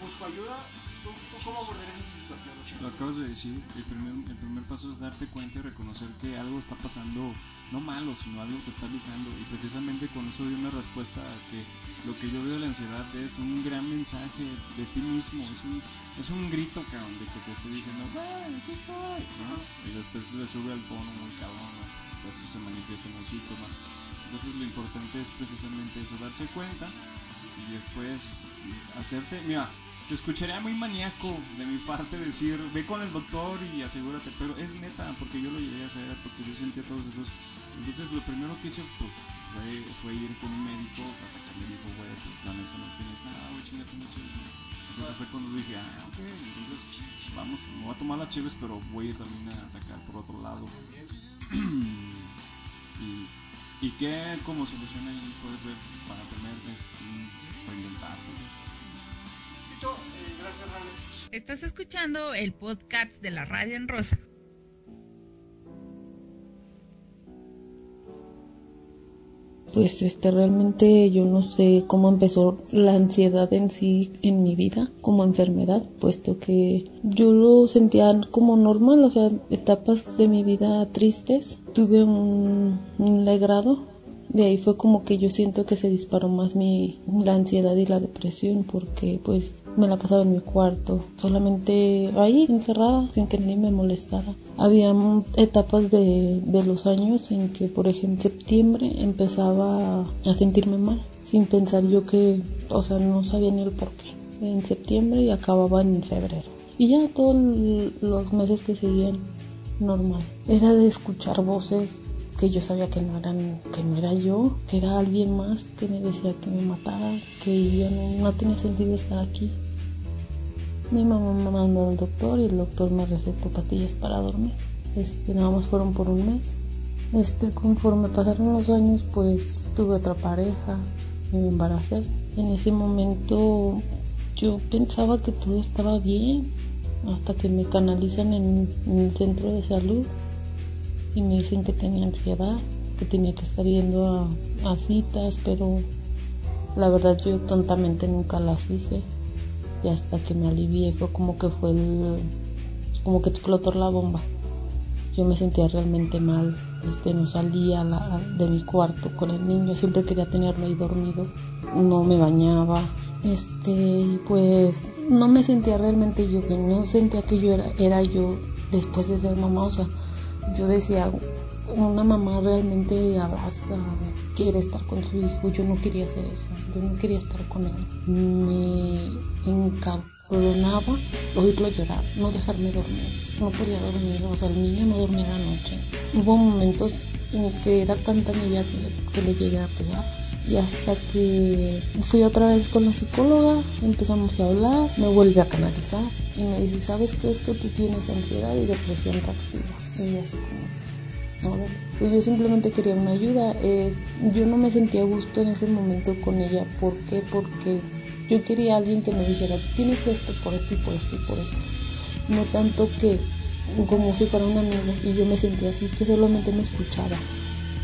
Speaker 4: busco ayuda? ¿Tú, tú cómo abordarías esa situación?
Speaker 1: Lo acabas de decir, el primer, paso es darte cuenta y reconocer que algo está pasando, no malo, sino algo que está avisando. Y precisamente con eso doy una respuesta a que lo que yo veo de la ansiedad es un gran mensaje de ti mismo, es un, es un grito, cabrón, de que te estoy diciendo, "Güey, aquí estoy". Y después le sube al tono muy cabrón, ¿no? Por eso se manifiesta en los síntomas. Entonces lo importante es precisamente eso, darse cuenta y después hacerte, mira, se escucharía muy maníaco de mi parte decir, ve con el doctor y asegúrate, pero es neta, porque yo lo llegué a hacer, porque yo sentía todos esos. Entonces lo primero que hice pues fue, fue ir con un médico hasta que me dijo, güey, pues la neta no tienes nada, güey, chingate mucho. Entonces fue cuando dije, ah, ok, entonces vamos, me voy a tomar las chives, pero voy a ir también a atacar por otro lado. y, y que como solución ahí puedes ver para tener es mm,
Speaker 4: eh, gracias, Rane.
Speaker 5: Estás escuchando el podcast de la Radio en Rosa.
Speaker 7: Pues este realmente yo no sé cómo empezó la ansiedad en sí en mi vida como enfermedad, puesto que yo lo sentía como normal, o sea, etapas de mi vida tristes. Tuve un, un legrado, de ahí fue como que yo siento que se disparó más mi la ansiedad y la depresión porque pues me la pasaba en mi cuarto, solamente ahí encerrada sin que nadie me molestara. Había etapas de, de los años en que, por ejemplo, en septiembre empezaba a sentirme mal, sin pensar yo que, o sea, no sabía ni el por qué. En septiembre y acababa en febrero. Y ya todos los meses que seguían normal. Era de escuchar voces que yo sabía que no eran, que no era yo, que era alguien más que me decía que me matara, que yo no, no tenía sentido estar aquí. Mi mamá me mandó al doctor y el doctor me recetó pastillas para dormir. Este, nada más fueron por un mes. Este, conforme pasaron los años, pues tuve otra pareja y me embaracé. En ese momento yo pensaba que todo estaba bien, hasta que me canalizan en, en centro de salud y me dicen que tenía ansiedad, que tenía que estar yendo a, citas, pero la verdad yo tontamente nunca las hice y hasta que me alivié fue como que fue el, como que explotó la bomba. Yo me sentía realmente mal, este, no salía de mi cuarto con el niño, siempre quería tenerlo ahí dormido, no me bañaba, este, pues no me sentía realmente yo no sentía que yo era, era yo después de ser mamá, o sea, yo decía, una mamá realmente abraza, quiere estar con su hijo, yo no quería hacer eso, yo no quería estar con él. Me Coronaba oírlo llorar, no dejarme dormir. No podía dormir, o sea, el niño no dormía la noche. Hubo momentos en que era tanta mi que, que le llegué a pegar. Y hasta que fui otra vez con la psicóloga, empezamos a hablar, me vuelve a canalizar y me dice, ¿sabes qué? Es que tú tienes ansiedad y depresión reactiva. Y así como a ver, pues yo simplemente quería una ayuda. Es, yo no me sentía a gusto en ese momento con ella. ¿Por qué? Porque yo quería a alguien que me dijera, tienes esto por esto y por esto y por esto. No tanto que como si fuera un amigo y yo me sentía así, que solamente me escuchaba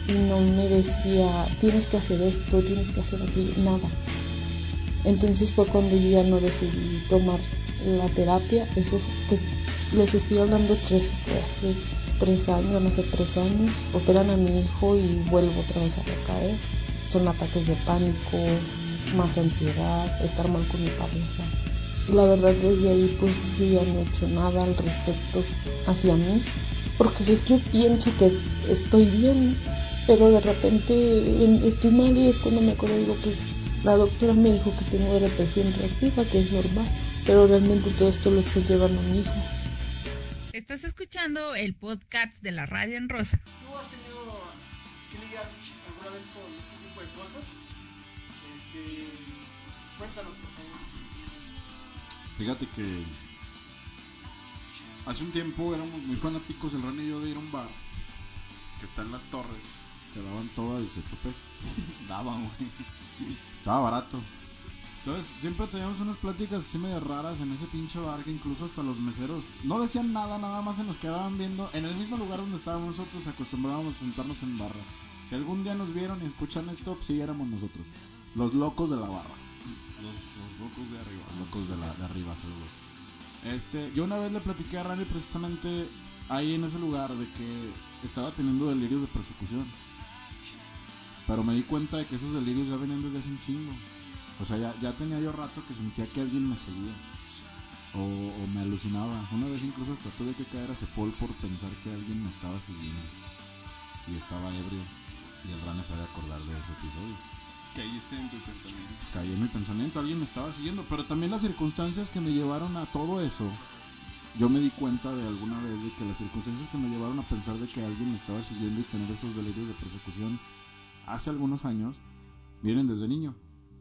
Speaker 7: y no me decía, tienes que hacer esto, tienes que hacer aquello, nada. Entonces fue cuando yo ya no decidí tomar la terapia, eso pues les estoy hablando que eso fue tres años, no hace tres años, operan a mi hijo y vuelvo otra vez a recaer. Son ataques de pánico, más ansiedad, estar mal con mi pareja. Y la verdad desde ahí pues yo ya no he hecho nada al respecto hacia mí, porque yo pienso que estoy bien, pero de repente estoy mal y es cuando me acuerdo digo pues la doctora me dijo que tengo depresión reactiva, que es normal, pero realmente todo esto lo estoy llevando a mi hijo.
Speaker 5: Estás escuchando el podcast de la Radio en Rosa.
Speaker 4: ¿Tú has tenido que lidiar alguna vez con este tipo de cosas? Este, cuéntanos, por favor.
Speaker 3: Fíjate que hace un tiempo éramos muy fanáticos, el Ran y yo, de ir a un bar que está en las torres, que daban todo a 18 pesos. daban, güey. Estaba barato. Entonces, siempre teníamos unas pláticas así medio raras en ese pinche bar que incluso hasta los meseros no decían nada, nada más se nos quedaban viendo. En el mismo lugar donde estábamos nosotros acostumbrábamos a sentarnos en barra. Si algún día nos vieron y escuchan esto, sí éramos nosotros. Los locos de la barra.
Speaker 1: Los, los locos de arriba.
Speaker 3: Los locos de, la, de arriba, saludos. Este, yo una vez le platiqué a Rani precisamente ahí en ese lugar de que estaba teniendo delirios de persecución. Pero me di cuenta de que esos delirios ya venían desde hace un chingo. O sea, ya, ya tenía yo rato que sentía que alguien me seguía. O, o me alucinaba. Una vez incluso hasta tuve que caer a Cepol por pensar que alguien me estaba siguiendo. Y estaba ebrio. Y el Rane sabe acordar de ese episodio.
Speaker 1: Caíste en tu pensamiento.
Speaker 3: Caí en mi pensamiento, alguien me estaba siguiendo. Pero también las circunstancias que me llevaron a todo eso. Yo me di cuenta de alguna vez de que las circunstancias que me llevaron a pensar de que alguien me estaba siguiendo y tener esos delirios de persecución hace algunos años vienen desde niño.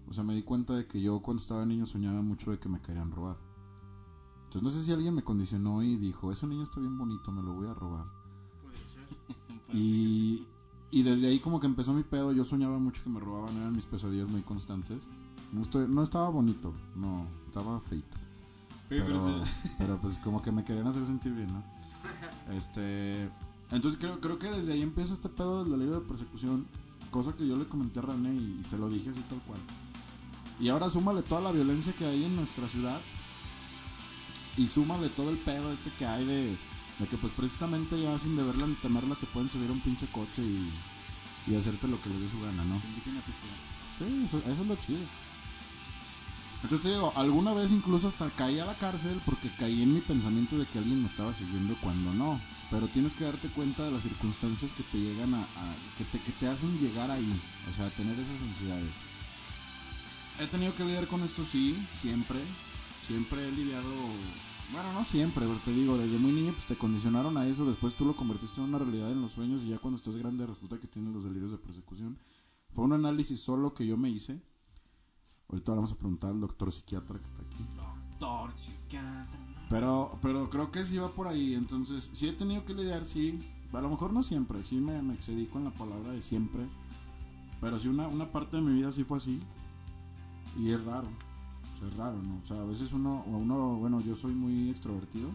Speaker 3: O sea, me di cuenta de que yo cuando estaba niño soñaba mucho de que me querían robar. Entonces no sé si alguien me condicionó y dijo, ese niño está bien bonito, me lo voy a robar.
Speaker 4: Puede ser.
Speaker 3: Y, y desde ahí como que empezó mi pedo, yo soñaba mucho que me robaban, eran mis pesadillas muy constantes. No, estoy- no estaba bonito, no, estaba feito.
Speaker 1: Pero,
Speaker 3: Pero,
Speaker 1: pero sí.
Speaker 3: pero pues como que me querían hacer sentir bien, ¿no? Este, entonces creo, creo que desde ahí empieza este pedo del delirio de persecución, cosa que yo le comenté a René y, y se lo dije así tal cual. Y ahora súmale toda la violencia que hay en nuestra ciudad y súmale todo el pedo este que hay de, de que pues precisamente ya sin deberla ni temerla te pueden subir a un pinche coche y, y hacerte lo que les dé su gana, ¿no? Sí, eso, eso es lo chido. Entonces te digo, alguna vez incluso hasta caí a la cárcel porque caí en mi pensamiento de que alguien me estaba siguiendo cuando no. Pero tienes que darte cuenta de las circunstancias que te llegan a, a- que, te, que te hacen llegar ahí. O sea, tener esas ansiedades. He tenido que lidiar con esto, sí, siempre. Siempre he lidiado. Bueno, no siempre, pero te digo, desde muy niño pues te condicionaron a eso. Después tú lo convertiste en una realidad en los sueños y ya cuando estás grande resulta que tienes los delirios de persecución. Fue un análisis solo que yo me hice. Ahorita vamos a preguntar al doctor psiquiatra que está aquí.
Speaker 1: Doctor, psiquiatra.
Speaker 3: Pero, pero creo que sí va por ahí. Entonces, sí he tenido que lidiar, sí. A lo mejor no siempre, sí me, me excedí con la palabra de siempre. Pero sí, una, una parte de mi vida sí fue así. Y es raro. O sea, es raro, ¿no? O sea, a veces uno, uno, bueno, yo soy muy extrovertido.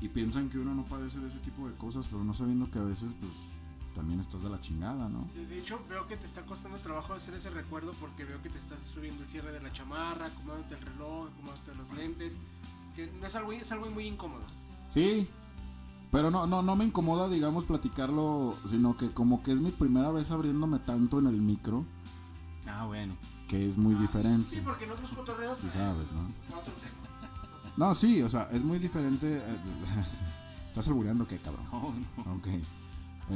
Speaker 3: Y piensan que uno no padece de ese tipo de cosas, pero no sabiendo que a veces, pues, también estás de la chingada, ¿no?
Speaker 4: De de hecho, veo que te está costando trabajo hacer ese recuerdo porque veo que te estás subiendo el cierre de la chamarra, acomodándote el reloj, acomodándote los lentes. Que no es algo, es algo muy incómodo.
Speaker 3: Sí, pero no, no, no me incomoda, digamos, platicarlo, sino que como que es mi primera vez abriéndome tanto en el micro,
Speaker 1: Ah, bueno.
Speaker 3: que es muy diferente.
Speaker 4: Sí, porque en otros cotorreos.
Speaker 3: Sí sabes, ¿no?
Speaker 4: otro tema.
Speaker 3: No, sí, o sea, es muy diferente. eh, ¿Estás albureando qué, cabrón?
Speaker 1: No, no.
Speaker 3: Ok.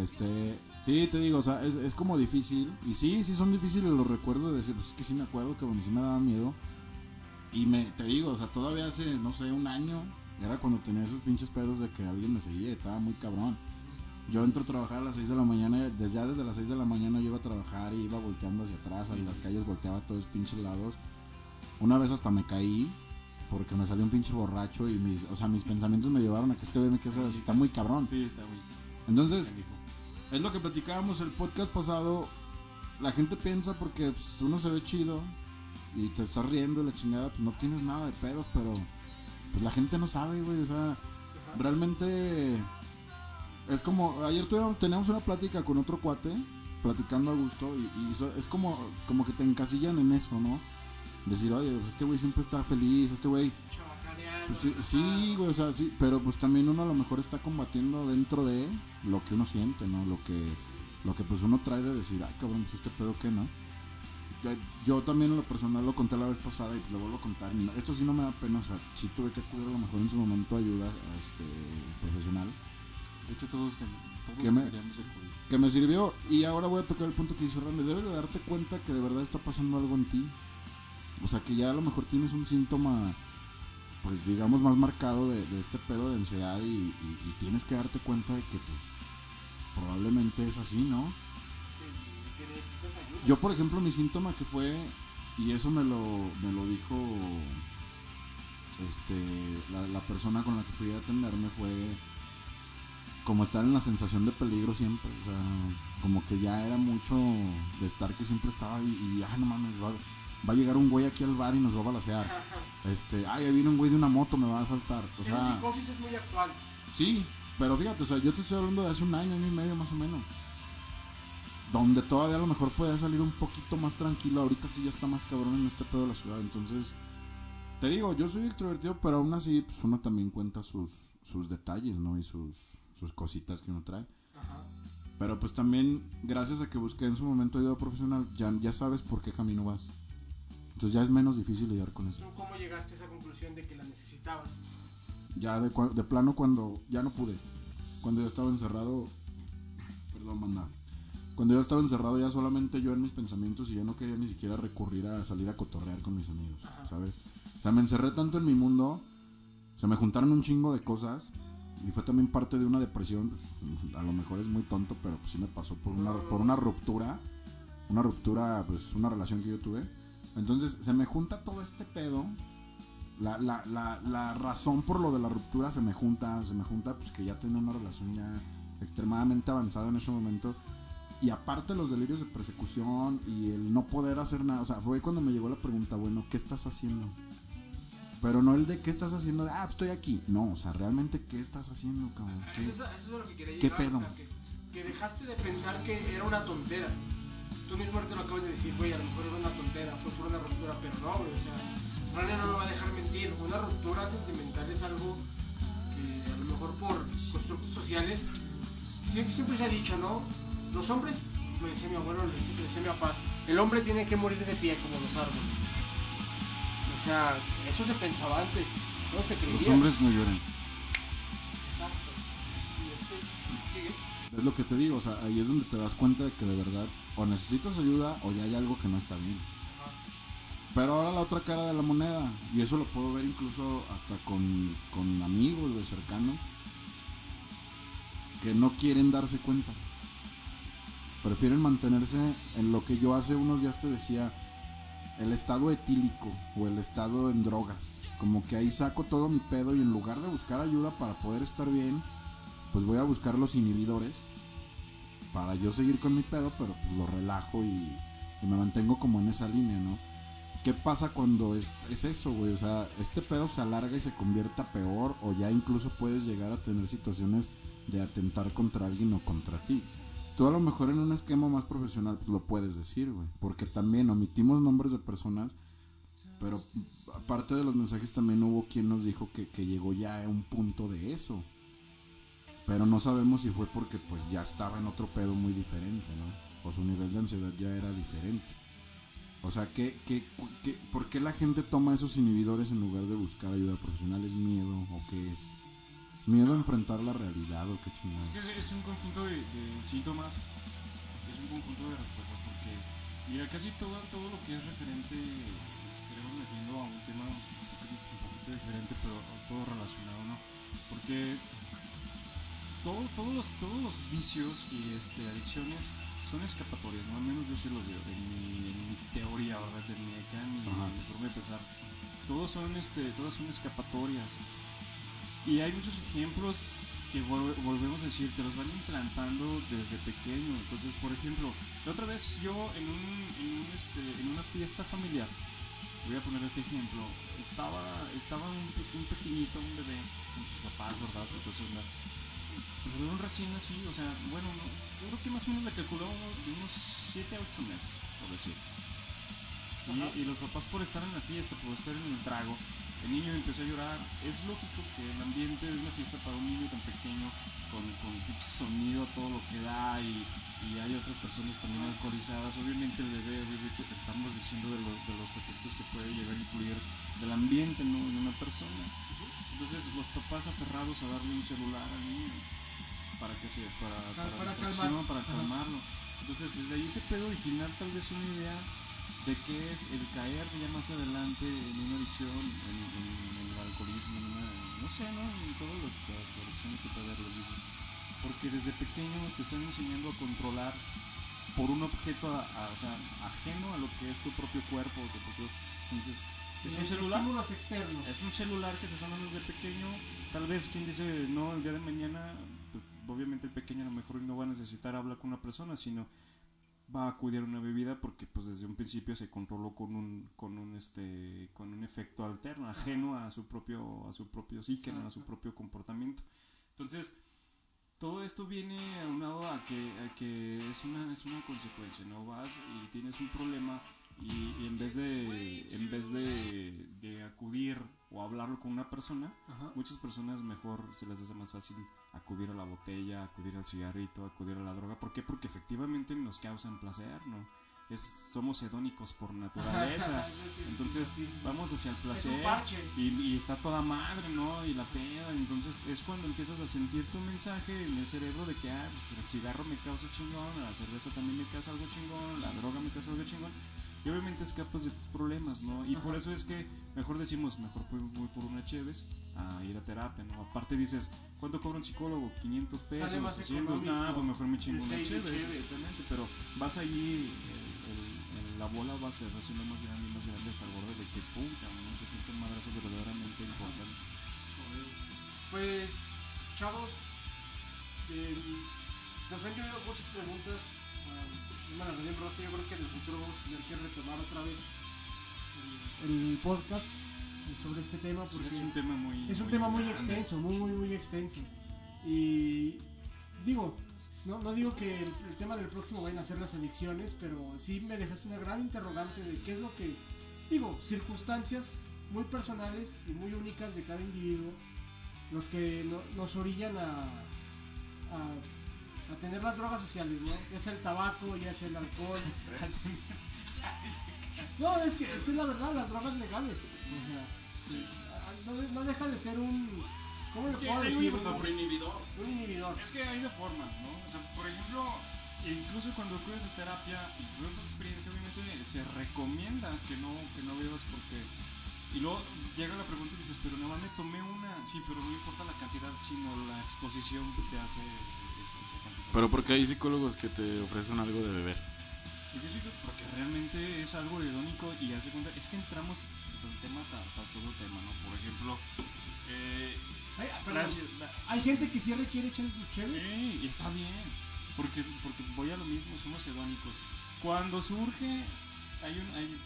Speaker 3: Este, sí, te digo, o sea, es, es como difícil. Y sí, sí son difíciles los recuerdos de decir, pues es que sí me acuerdo que bueno, sí me daba miedo. Y me, te digo, o sea, todavía hace, no sé, un año, era cuando tenía esos pinches pedos de que alguien me seguía, estaba muy cabrón. Yo entro a trabajar a las 6 de la mañana, desde ya desde las 6 de la mañana yo iba a trabajar y iba volteando hacia atrás, a las calles volteaba a todos pinches lados. Una vez hasta me caí porque me salió un pinche borracho y mis, o sea, mis pensamientos me llevaron a que este güey me así, está muy cabrón.
Speaker 1: Sí, está muy.
Speaker 3: Entonces,
Speaker 1: canijo.
Speaker 3: es lo que platicábamos el podcast pasado. La gente piensa porque pues, uno se ve chido y te estás riendo y la chingada, pues no tienes nada de pedos, pero pues la gente no sabe, güey. O sea, realmente es como. Ayer tuvimos, teníamos una plática con otro cuate, platicando a gusto, y, y eso- es como, como que te encasillan en eso, ¿no? Decir, oye, pues este güey siempre está feliz, este güey. Pues sí, sí, güey, o sea, sí, pero pues también uno a lo mejor está combatiendo dentro de lo que uno siente, ¿no? Lo que, lo que pues uno trae de decir, ay cabrón, pues este pedo que no. Yo también en lo personal lo conté la vez pasada y lo vuelvo a contar. esto sí no me da pena, o sea, sí tuve que acudir a lo mejor en su momento ayuda este, profesional
Speaker 1: De hecho, todos, ten- todos
Speaker 3: ¿Qué me- que me sirvió y ahora voy a tocar el punto que dice Randy. Debes de darte cuenta que de verdad está pasando algo en ti. O sea, que ya a lo mejor tienes un síntoma, pues digamos, más marcado de, de este pedo de ansiedad y, y- y tienes que darte cuenta de que pues probablemente es así, ¿no?
Speaker 4: Que- que necesitas ayuda.
Speaker 3: Yo, por ejemplo, mi síntoma que fue, y eso me lo, me lo dijo este, la, la persona con la que fui a atenderme, fue como estar en la sensación de peligro siempre. O sea, como que ya era mucho de estar que siempre estaba ahí y, ay, no mames, va, va a llegar un güey aquí al bar y nos va a balacear.
Speaker 4: Ajá.
Speaker 3: Este, ay, ahí viene un güey de una moto, me va a asaltar. O
Speaker 4: Esa
Speaker 3: sea,
Speaker 4: psicosis es muy actual.
Speaker 3: Sí, pero fíjate, o sea, yo te estoy hablando de hace un año, año y medio más o menos. Donde todavía a lo mejor podía salir un poquito más tranquilo. Ahorita sí ya está más cabrón en este pedo de la ciudad. Entonces, te digo, yo soy extrovertido, pero aún así, pues uno también cuenta sus, sus detalles, ¿no? Y sus, sus cositas que uno trae.
Speaker 4: Ajá.
Speaker 3: Pero pues también, gracias a que busqué en su momento ayuda profesional, ya, ya sabes por qué camino vas. Entonces ya es menos difícil lidiar con eso.
Speaker 4: ¿Tú cómo llegaste a esa conclusión de que la necesitabas?
Speaker 3: Ya de, de plano cuando ya no pude. Cuando yo estaba encerrado. Perdón, manda. Cuando yo estaba encerrado ya solamente yo en mis pensamientos y ya no quería ni siquiera recurrir a salir a cotorrear con mis amigos,
Speaker 4: Ajá.
Speaker 3: ¿sabes? O sea, me encerré tanto en mi mundo, se me juntaron un chingo de cosas y fue también parte de una depresión. pues, A lo mejor es muy tonto, pero pues sí me pasó por una, por una ruptura. Una ruptura, pues una relación que yo tuve. Entonces se me junta todo este pedo la, la, la, la razón por lo de la ruptura se me junta, se me junta pues que ya tenía una relación ya extremadamente avanzada en ese momento y aparte los delirios de persecución y el no poder hacer nada, o sea, fue cuando me llegó la pregunta, bueno, ¿qué estás haciendo? Pero no el de qué estás haciendo, de, ah, estoy aquí. No, o sea, realmente qué estás haciendo, cabrón. ¿Qué?
Speaker 4: Eso, es- eso es lo que quería
Speaker 3: ¿Qué pedo?
Speaker 4: O sea, que, que dejaste de pensar que era una tontera. Tú mismo ahorita lo acabas de decir, güey, a lo mejor era una tontera, fue por una ruptura, pero no, güey, o sea, Rania no me va a dejar mentir. Una ruptura sentimental es algo que a lo mejor por constructos sociales siempre, siempre se ha dicho, ¿no? Los hombres, me decía mi abuelo, le decía, le decía mi papá, el hombre tiene que morir de pie como los árboles. O sea, eso se pensaba antes, no se creía.
Speaker 3: Los hombres no lloran.
Speaker 4: Exacto. Y este, sigue.
Speaker 3: Es lo que te digo, o sea, ahí es donde te das cuenta de que de verdad o necesitas ayuda o ya hay algo que no está bien.
Speaker 4: Ajá.
Speaker 3: Pero ahora la otra cara de la moneda, y eso lo puedo ver incluso hasta con, con amigos de cercanos, que no quieren darse cuenta. Prefieren mantenerse en lo que yo hace unos días te decía, el estado etílico o el estado en drogas. Como que ahí saco todo mi pedo y en lugar de buscar ayuda para poder estar bien, pues voy a buscar los inhibidores para yo seguir con mi pedo, pero pues lo relajo y, y me mantengo como en esa línea, ¿no? ¿Qué pasa cuando es, es eso, güey? O sea, este pedo se alarga y se convierte a peor o ya incluso puedes llegar a tener situaciones de atentar contra alguien o contra ti. Tú a lo mejor en un esquema más profesional pues lo puedes decir, güey, porque también omitimos nombres de personas, pero aparte de los mensajes también hubo quien nos dijo que, que llegó ya a un punto de eso. Pero no sabemos si fue porque pues ya estaba en otro pedo muy diferente, ¿no? O su nivel de ansiedad ya era diferente. O sea, ¿qué, qué, qué, ¿por qué la gente toma esos inhibidores en lugar de buscar ayuda profesional? ¿Es miedo o qué es? ¿Miedo a enfrentar la realidad o qué chingada?
Speaker 1: Es, un conjunto de, de síntomas, es un conjunto de respuestas porque, mira, casi todo, todo lo que es referente estaremos metiendo a un tema un poquito, diferente, pero todo relacionado, ¿no? Porque todo, todos, los, todos los vicios y este, adicciones son escapatorias, ¿no? Al menos yo sí lo veo, en mi, en mi teoría, ¿verdad? De mi, acá, en mi forma de pensar. Todos son, este, todas son escapatorias. Y hay muchos ejemplos que vol- volvemos a decir, te los van implantando desde pequeño. Entonces, por ejemplo, la otra vez yo en, un, en, un, este, en una fiesta familiar, voy a poner este ejemplo, estaba, estaba un, pe- un pequeñito, un bebé, con sus papás, ¿verdad? Entonces, una, pero un recién así, o sea, bueno, no, yo creo que más o menos le calculó de unos 7 a 8 meses, por decir. Y los papás por estar en la fiesta, por estar en el trago, el niño empezó a llorar. Es lógico que el ambiente de una fiesta para un niño tan pequeño, con, con sonido a todo lo que da y, y hay otras personas también alcoholizadas, obviamente el bebé, obviamente estamos diciendo de los, de los efectos que puede llegar a influir del ambiente ¿no? en una persona. Entonces los papás aferrados a darle un celular al niño para que se para,
Speaker 4: Para-
Speaker 1: para,
Speaker 4: para
Speaker 1: para calmarlo. Entonces desde ahí se puede originar tal vez una idea de qué es el caer ya más adelante en una adicción, en, en- en el alcoholismo, en una, no sé, ¿no? En todas las, las adicciones que puede haber los vicios. Porque desde pequeño te están enseñando a controlar por un objeto a- a- o sea, ajeno a lo que es tu propio cuerpo, tu propio- entonces es un celular
Speaker 4: externos.
Speaker 1: es un celular que te están dando desde pequeño. Tal vez quien dice no, el día de mañana, pues, obviamente el pequeño a lo mejor no va a necesitar hablar con una persona, sino va a acudir a una bebida porque pues desde un principio se controló con un con un este con un efecto alterno, ajeno a su propio a su propio psique, ¿no? a su propio comportamiento. Entonces, todo esto viene aunado a que, a que es una es una consecuencia, no vas y tienes un problema y, y en vez de en vez de, de acudir o hablarlo con una persona,
Speaker 4: Ajá.
Speaker 1: muchas personas mejor se les hace más fácil acudir a la botella, acudir al cigarrito, acudir a la droga. ¿Por qué? Porque efectivamente nos causan placer, ¿no? Es, somos hedónicos por naturaleza. Entonces vamos hacia el placer y, y está toda madre, ¿no? Y la peda, entonces es cuando empiezas a sentir tu mensaje en el cerebro de que, ah, pues el cigarro me causa chingón, la cerveza también me causa algo chingón, la droga me causa algo chingón. Y obviamente escapas de tus problemas, ¿no? Y por eso es que mejor decimos, mejor voy, por una Cheves a ir a terapia, ¿no? Aparte dices, ¿cuánto cobra un psicólogo? 500 pesos,
Speaker 4: Sale más
Speaker 1: 200,
Speaker 4: económico.
Speaker 1: nah, pues mejor me chingo una Cheves, exactamente, pero vas allí, el- el- el- la bola va a ser haciendo más grande y más grande hasta el borde de que cabrón, ¿no? Te siente un madrazo verdaderamente importante.
Speaker 4: Pues, chavos, eh, nos han llegado muchas preguntas. Bueno, Daniel Rosa, yo creo que en el futuro vamos a tener que retomar otra vez el, el podcast sobre este tema porque
Speaker 1: es un tema muy
Speaker 4: es un tema muy
Speaker 1: grande.
Speaker 4: extenso, muy, muy, muy extenso. Y digo, no, no digo que el, el tema del próximo vayan a ser las adicciones, pero sí me dejas una gran interrogante de qué es lo que, digo, circunstancias muy personales y muy únicas de cada individuo, los que no- nos orillan a, a, a tener las drogas sociales, ¿no? Ya sea el tabaco, ya sea el alcohol. No, es que, es que es la verdad, las drogas legales. O sea, ah, no, no deja de ser un. ¿Cómo
Speaker 1: Es
Speaker 4: le
Speaker 1: que
Speaker 4: puedo decir?
Speaker 1: un inhibidor.
Speaker 4: Un inhibidor.
Speaker 1: Es que hay de formas, ¿no? O sea, por ejemplo, incluso cuando acudes a terapia y sobre tu experiencia, obviamente se recomienda que no, que no bebas porque. Y luego llega la pregunta y dices, pero nada más me tomé una. Sí, pero no importa la cantidad, sino la exposición que te hace.
Speaker 3: Pero porque hay psicólogos que te ofrecen algo de beber.
Speaker 1: Porque realmente es algo irónico y hace cuenta, es que entramos en el tema tan, tan solo tema, ¿no? Por ejemplo, eh,
Speaker 4: Ay, ah,
Speaker 1: la
Speaker 4: Hay gente que sí requiere echarse sus cheves.
Speaker 1: Sí, y está bien. Porque, porque voy a lo mismo, somos hedónicos. Cuando surge, hay un hay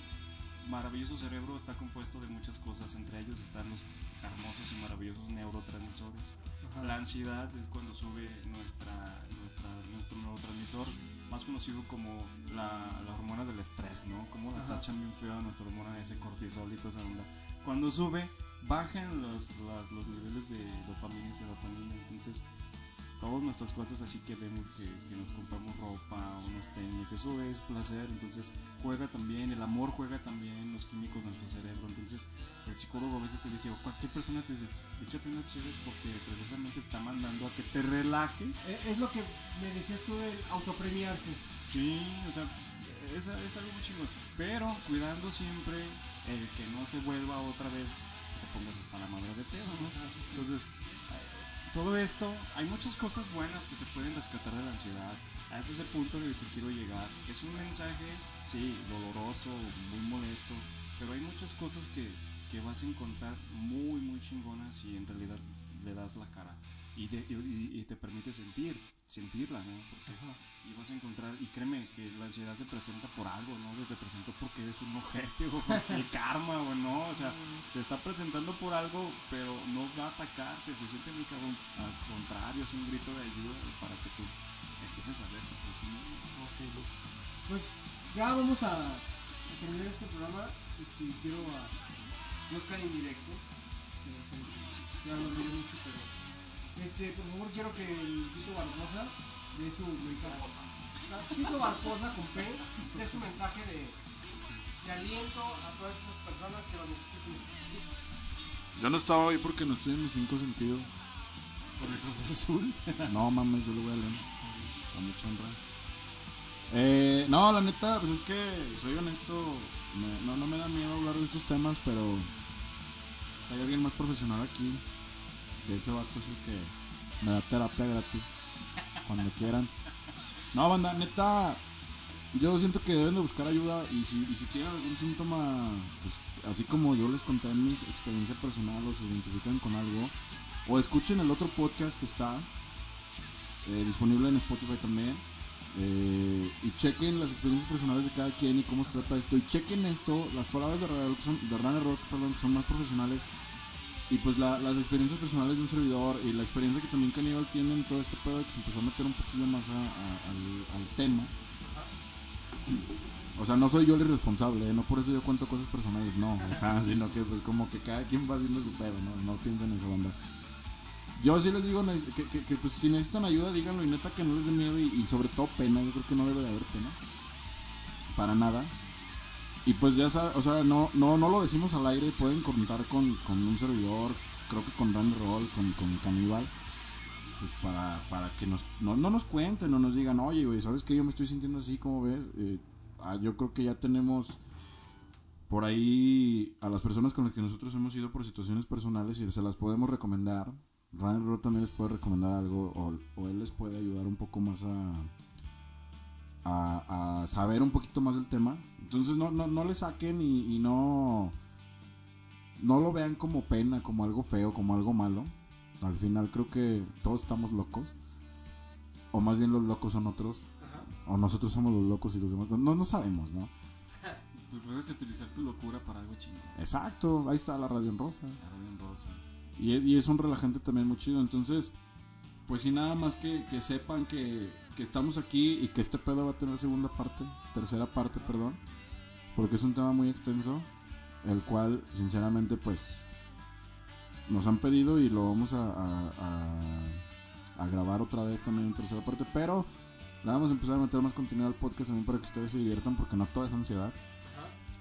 Speaker 1: maravilloso cerebro, está compuesto de muchas cosas. Entre ellos están los hermosos y maravillosos neurotransmisores. La ansiedad es cuando sube nuestra, nuestra, nuestro neurotransmisor, más conocido como la, la hormona del estrés, ¿no? Como la
Speaker 4: Ajá.
Speaker 1: tachan bien feo a nuestra hormona de ese cortisol y toda esa onda. Cuando sube, bajan los, los, los niveles de dopamina y serotonina. Entonces, todas nuestras cosas así que vemos que, que nos compramos ropa, unos tenis, eso es placer, entonces juega también, el amor juega también los químicos de nuestro cerebro, entonces el psicólogo a veces te dice, o cualquier persona te dice, échate unas chéves porque precisamente está mandando a que te relajes.
Speaker 4: Eh, Es lo que me decías tú de autopremiarse.
Speaker 1: Sí, o sea, es, es algo muy chingón, pero cuidando siempre el que no se vuelva otra vez te pongas hasta la madre de pedo, ¿no? Entonces, todo esto, hay muchas cosas buenas que se pueden rescatar de la ansiedad. A ese es punto en el que quiero llegar. Es un mensaje, sí, doloroso, muy molesto, pero hay muchas cosas que, que vas a encontrar muy, muy chingonas y en realidad le das la cara. Y te, y, y te permite sentir, sentirla, ¿no? Porque y vas a encontrar, y créeme que la ansiedad se presenta por algo, ¿no? Se te presentó porque eres un ojete o porque el karma o no, o sea, se está presentando por algo, pero no va a atacarte, se siente muy cabrón, al contrario, es un grito de ayuda para que tú empieces a ver por ti mismo.
Speaker 4: Ok, pues ya vamos a, a terminar este programa. Este, quiero a. Caer en directo. Ya lo diré mucho, pero. Este, por favor, quiero que el Tito Barbosa dé su mensaje. Tito Barbosa con P dé su mensaje de, de aliento a todas esas personas que lo necesiten.
Speaker 3: Yo no estaba hoy porque no estoy en mis cinco sentidos.
Speaker 1: Por el Cruz Azul.
Speaker 3: No mames, yo lo voy a leer. A mucha honra. Eh, no, la neta, pues es que soy honesto. me- no, no me da miedo hablar de estos temas, pero si hay alguien más profesional aquí, que ese vato es el que me da terapia gratis cuando quieran. No, banda, neta, yo siento que deben de buscar ayuda y si, tienen algún síntoma, pues así como yo les conté en mi experiencia personal o se identifican con algo, o escuchen el otro podcast que está eh, disponible en Spotify también. eh, y chequen las experiencias personales de cada quien y cómo se trata esto. Y chequen esto, las palabras de Runner Rock, perdón, que son más profesionales. Y pues la- las experiencias personales de un servidor y la experiencia que también Caníbal tiene en todo este pedo que se empezó a meter un poquillo más a- al, tema. O sea, no soy yo el irresponsable, ¿eh? no por eso yo cuento cosas personales, no, o sea, sino que pues como que cada quien va haciendo su pedo, no, no piensen en eso, banda. Yo sí les digo que, que, pues si necesitan ayuda, díganlo y neta que no les dé miedo y, y sobre todo pena, yo creo que no debe de haber pena. Para nada. Y pues ya sabes, o sea, no, no, no lo decimos al aire, pueden contar con, con un servidor, creo que con Randy Roll, con, con Caníbal, pues para, para que nos, no, no nos cuenten, no nos digan, oye, güey, ¿sabes qué? Yo me estoy sintiendo así, como ves? Eh, ah, yo creo que ya tenemos por ahí a las personas con las que nosotros hemos ido por situaciones personales y se las podemos recomendar. Ryan Roth también les puede recomendar algo o, o él les puede ayudar un poco más a, a, a saber un poquito más del tema. Entonces no, no, no le saquen y, y no, no lo vean como pena, como algo feo, como algo malo. Al final creo que todos estamos locos. O más bien los locos son otros. O nosotros somos los locos y los demás. No, no sabemos, ¿no?
Speaker 1: Puedes utilizar tu locura para algo chingón.
Speaker 3: Exacto, ahí está la radio en rosa.
Speaker 1: Claro, bien rosa.
Speaker 3: Y es, y es un relajante también muy chido. Entonces, pues sí, nada más que, que sepan que, que estamos aquí y que este pedo va a tener segunda parte, tercera parte, perdón. Porque es un tema muy extenso, el cual, sinceramente, pues nos han pedido y lo vamos a, a, a- a grabar otra vez también en tercera parte. Pero le vamos a empezar a meter más contenido al podcast también para que ustedes se diviertan, porque no todo es ansiedad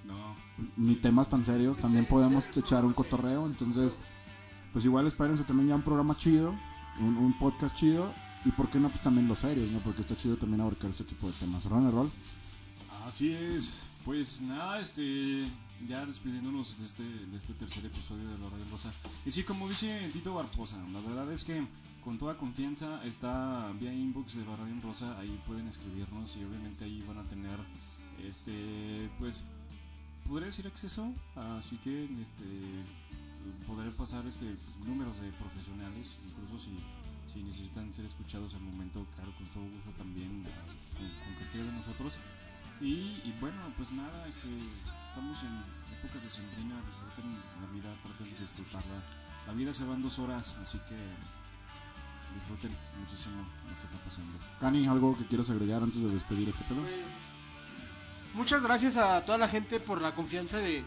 Speaker 1: No,
Speaker 3: ni temas tan serios, también podemos echar un cotorreo, entonces pues igual espérense también ya un programa chido, un, podcast chido y por qué no pues también los serios, ¿no? Porque está chido también abarcar este tipo de temas. Runner Roll.
Speaker 1: Así es. Pues nada, este, ya despidiéndonos de este, de este tercer episodio de La Radio Rosa. Y sí, como dice Tito Barbosa, la verdad es que con toda confianza está vía inbox de La Radio Rosa, ahí pueden escribirnos y obviamente ahí van a tener, este, pues, podría decir acceso, así que, este, podré pasar, este, números de profesionales, incluso si, si necesitan ser escuchados al momento, claro, con todo gusto también, con, con cualquiera de nosotros. Y, y bueno, pues nada, este, estamos en épocas de sembrina, disfruten la vida, traten de disfrutarla. La vida se va en dos horas, así que disfruten muchísimo lo que está pasando.
Speaker 3: Cani, ¿algo que quieras agregar antes de despedir este pedo?
Speaker 4: Pues, muchas gracias a toda la gente por la confianza de,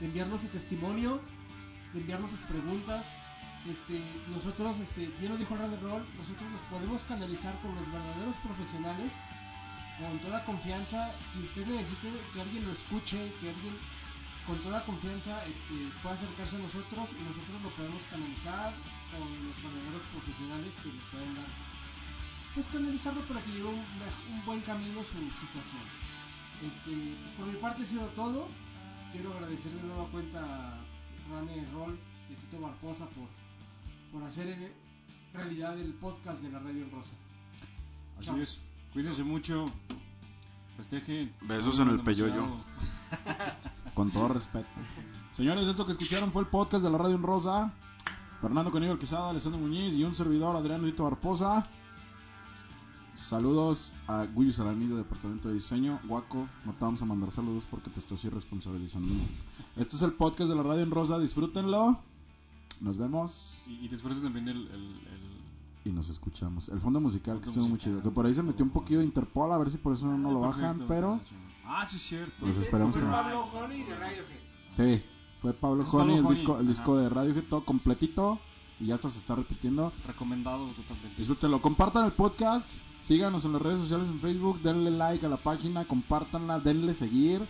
Speaker 4: de enviarnos su testimonio, enviarnos sus preguntas. Este, nosotros, este, bien lo dijo Randy Roll, nosotros nos podemos canalizar con los verdaderos profesionales, con toda confianza. Si usted necesita que alguien lo escuche, que alguien con toda confianza este, pueda acercarse a nosotros y nosotros lo podemos canalizar con los verdaderos profesionales que le pueden dar pues canalizarlo para que lleve un, un buen camino su situación. Este, por mi parte ha sido todo. quiero agradecer de nueva cuenta Rane Roll y a Tito Barposa por, por hacer eh, realidad el podcast de la Radio Rosa.
Speaker 1: Así
Speaker 4: Chao.
Speaker 1: es. Cuídense mucho. Festejen.
Speaker 3: Besos en el peyoyo. Con todo respeto. Señores, esto que escucharon fue el podcast de la Radio en Rosa. Fernando Caníbal Quesada, Alessandro Muñiz y un servidor, Adriano Dito Barposa. Saludos a Guyo Salanillo, Departamento de Diseño. Guaco, no te vamos a mandar saludos porque te estás irresponsabilizando mucho. Esto es el podcast de la Radio en Rosa, disfrútenlo. Nos vemos
Speaker 1: Y, y disfruten también el, el, el-
Speaker 3: y nos escuchamos. El fondo musical que
Speaker 1: Fondo
Speaker 3: estuvo muy chido. Que por ahí se metió un poquillo de Interpol, a ver si por eso no lo bajan, pero...
Speaker 1: Ah, sí, es cierto.
Speaker 3: Los esperamos
Speaker 4: Fue
Speaker 3: que-
Speaker 4: Pablo Honey de Radiohead.
Speaker 3: Sí, fue Pablo Honey,
Speaker 1: Pablo
Speaker 3: el
Speaker 1: Honey,
Speaker 3: disco, el disco de Radiohead, todo completito. Y ya hasta se está repitiendo.
Speaker 1: Recomendado totalmente.
Speaker 3: Disfrútenlo. Compartan el podcast. Síganos en las redes sociales en Facebook. Denle like a la página. Compártanla. Denle seguir.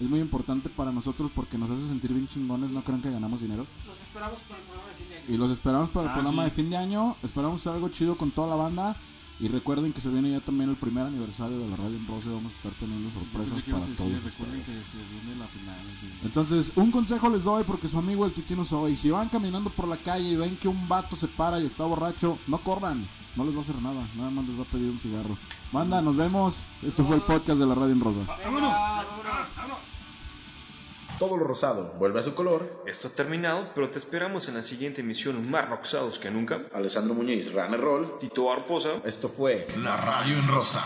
Speaker 3: Es muy importante para nosotros porque nos hace sentir bien chingones. No crean que ganamos dinero.
Speaker 4: Los esperamos para el programa de fin de año.
Speaker 3: Y los esperamos para el
Speaker 1: Ah,
Speaker 3: programa
Speaker 1: sí.
Speaker 3: de fin de año. Esperamos hacer algo chido con toda la banda. Y recuerden que se viene ya también el primer aniversario de la radio en Rosa. y Vamos a estar teniendo sorpresas para
Speaker 1: a
Speaker 3: todos
Speaker 1: decir, recuerden que
Speaker 3: ustedes.
Speaker 1: se viene la final.
Speaker 3: Entonces, un consejo les doy porque su amigo el Titi no soy. Si van caminando por la calle y ven que un vato se para y está borracho, no corran. No les va a hacer nada. Nada más les va a pedir un cigarro. Banda, nos vemos. Esto fue el podcast de la Radio en Rosa.
Speaker 2: Todo lo rosado vuelve a su color.
Speaker 8: Esto ha terminado, pero te esperamos en la siguiente emisión más roxados que nunca.
Speaker 2: Alessandro Muñiz, Runner Roll.
Speaker 8: Tito Arposa.
Speaker 2: Esto fue
Speaker 9: La radio en rosa.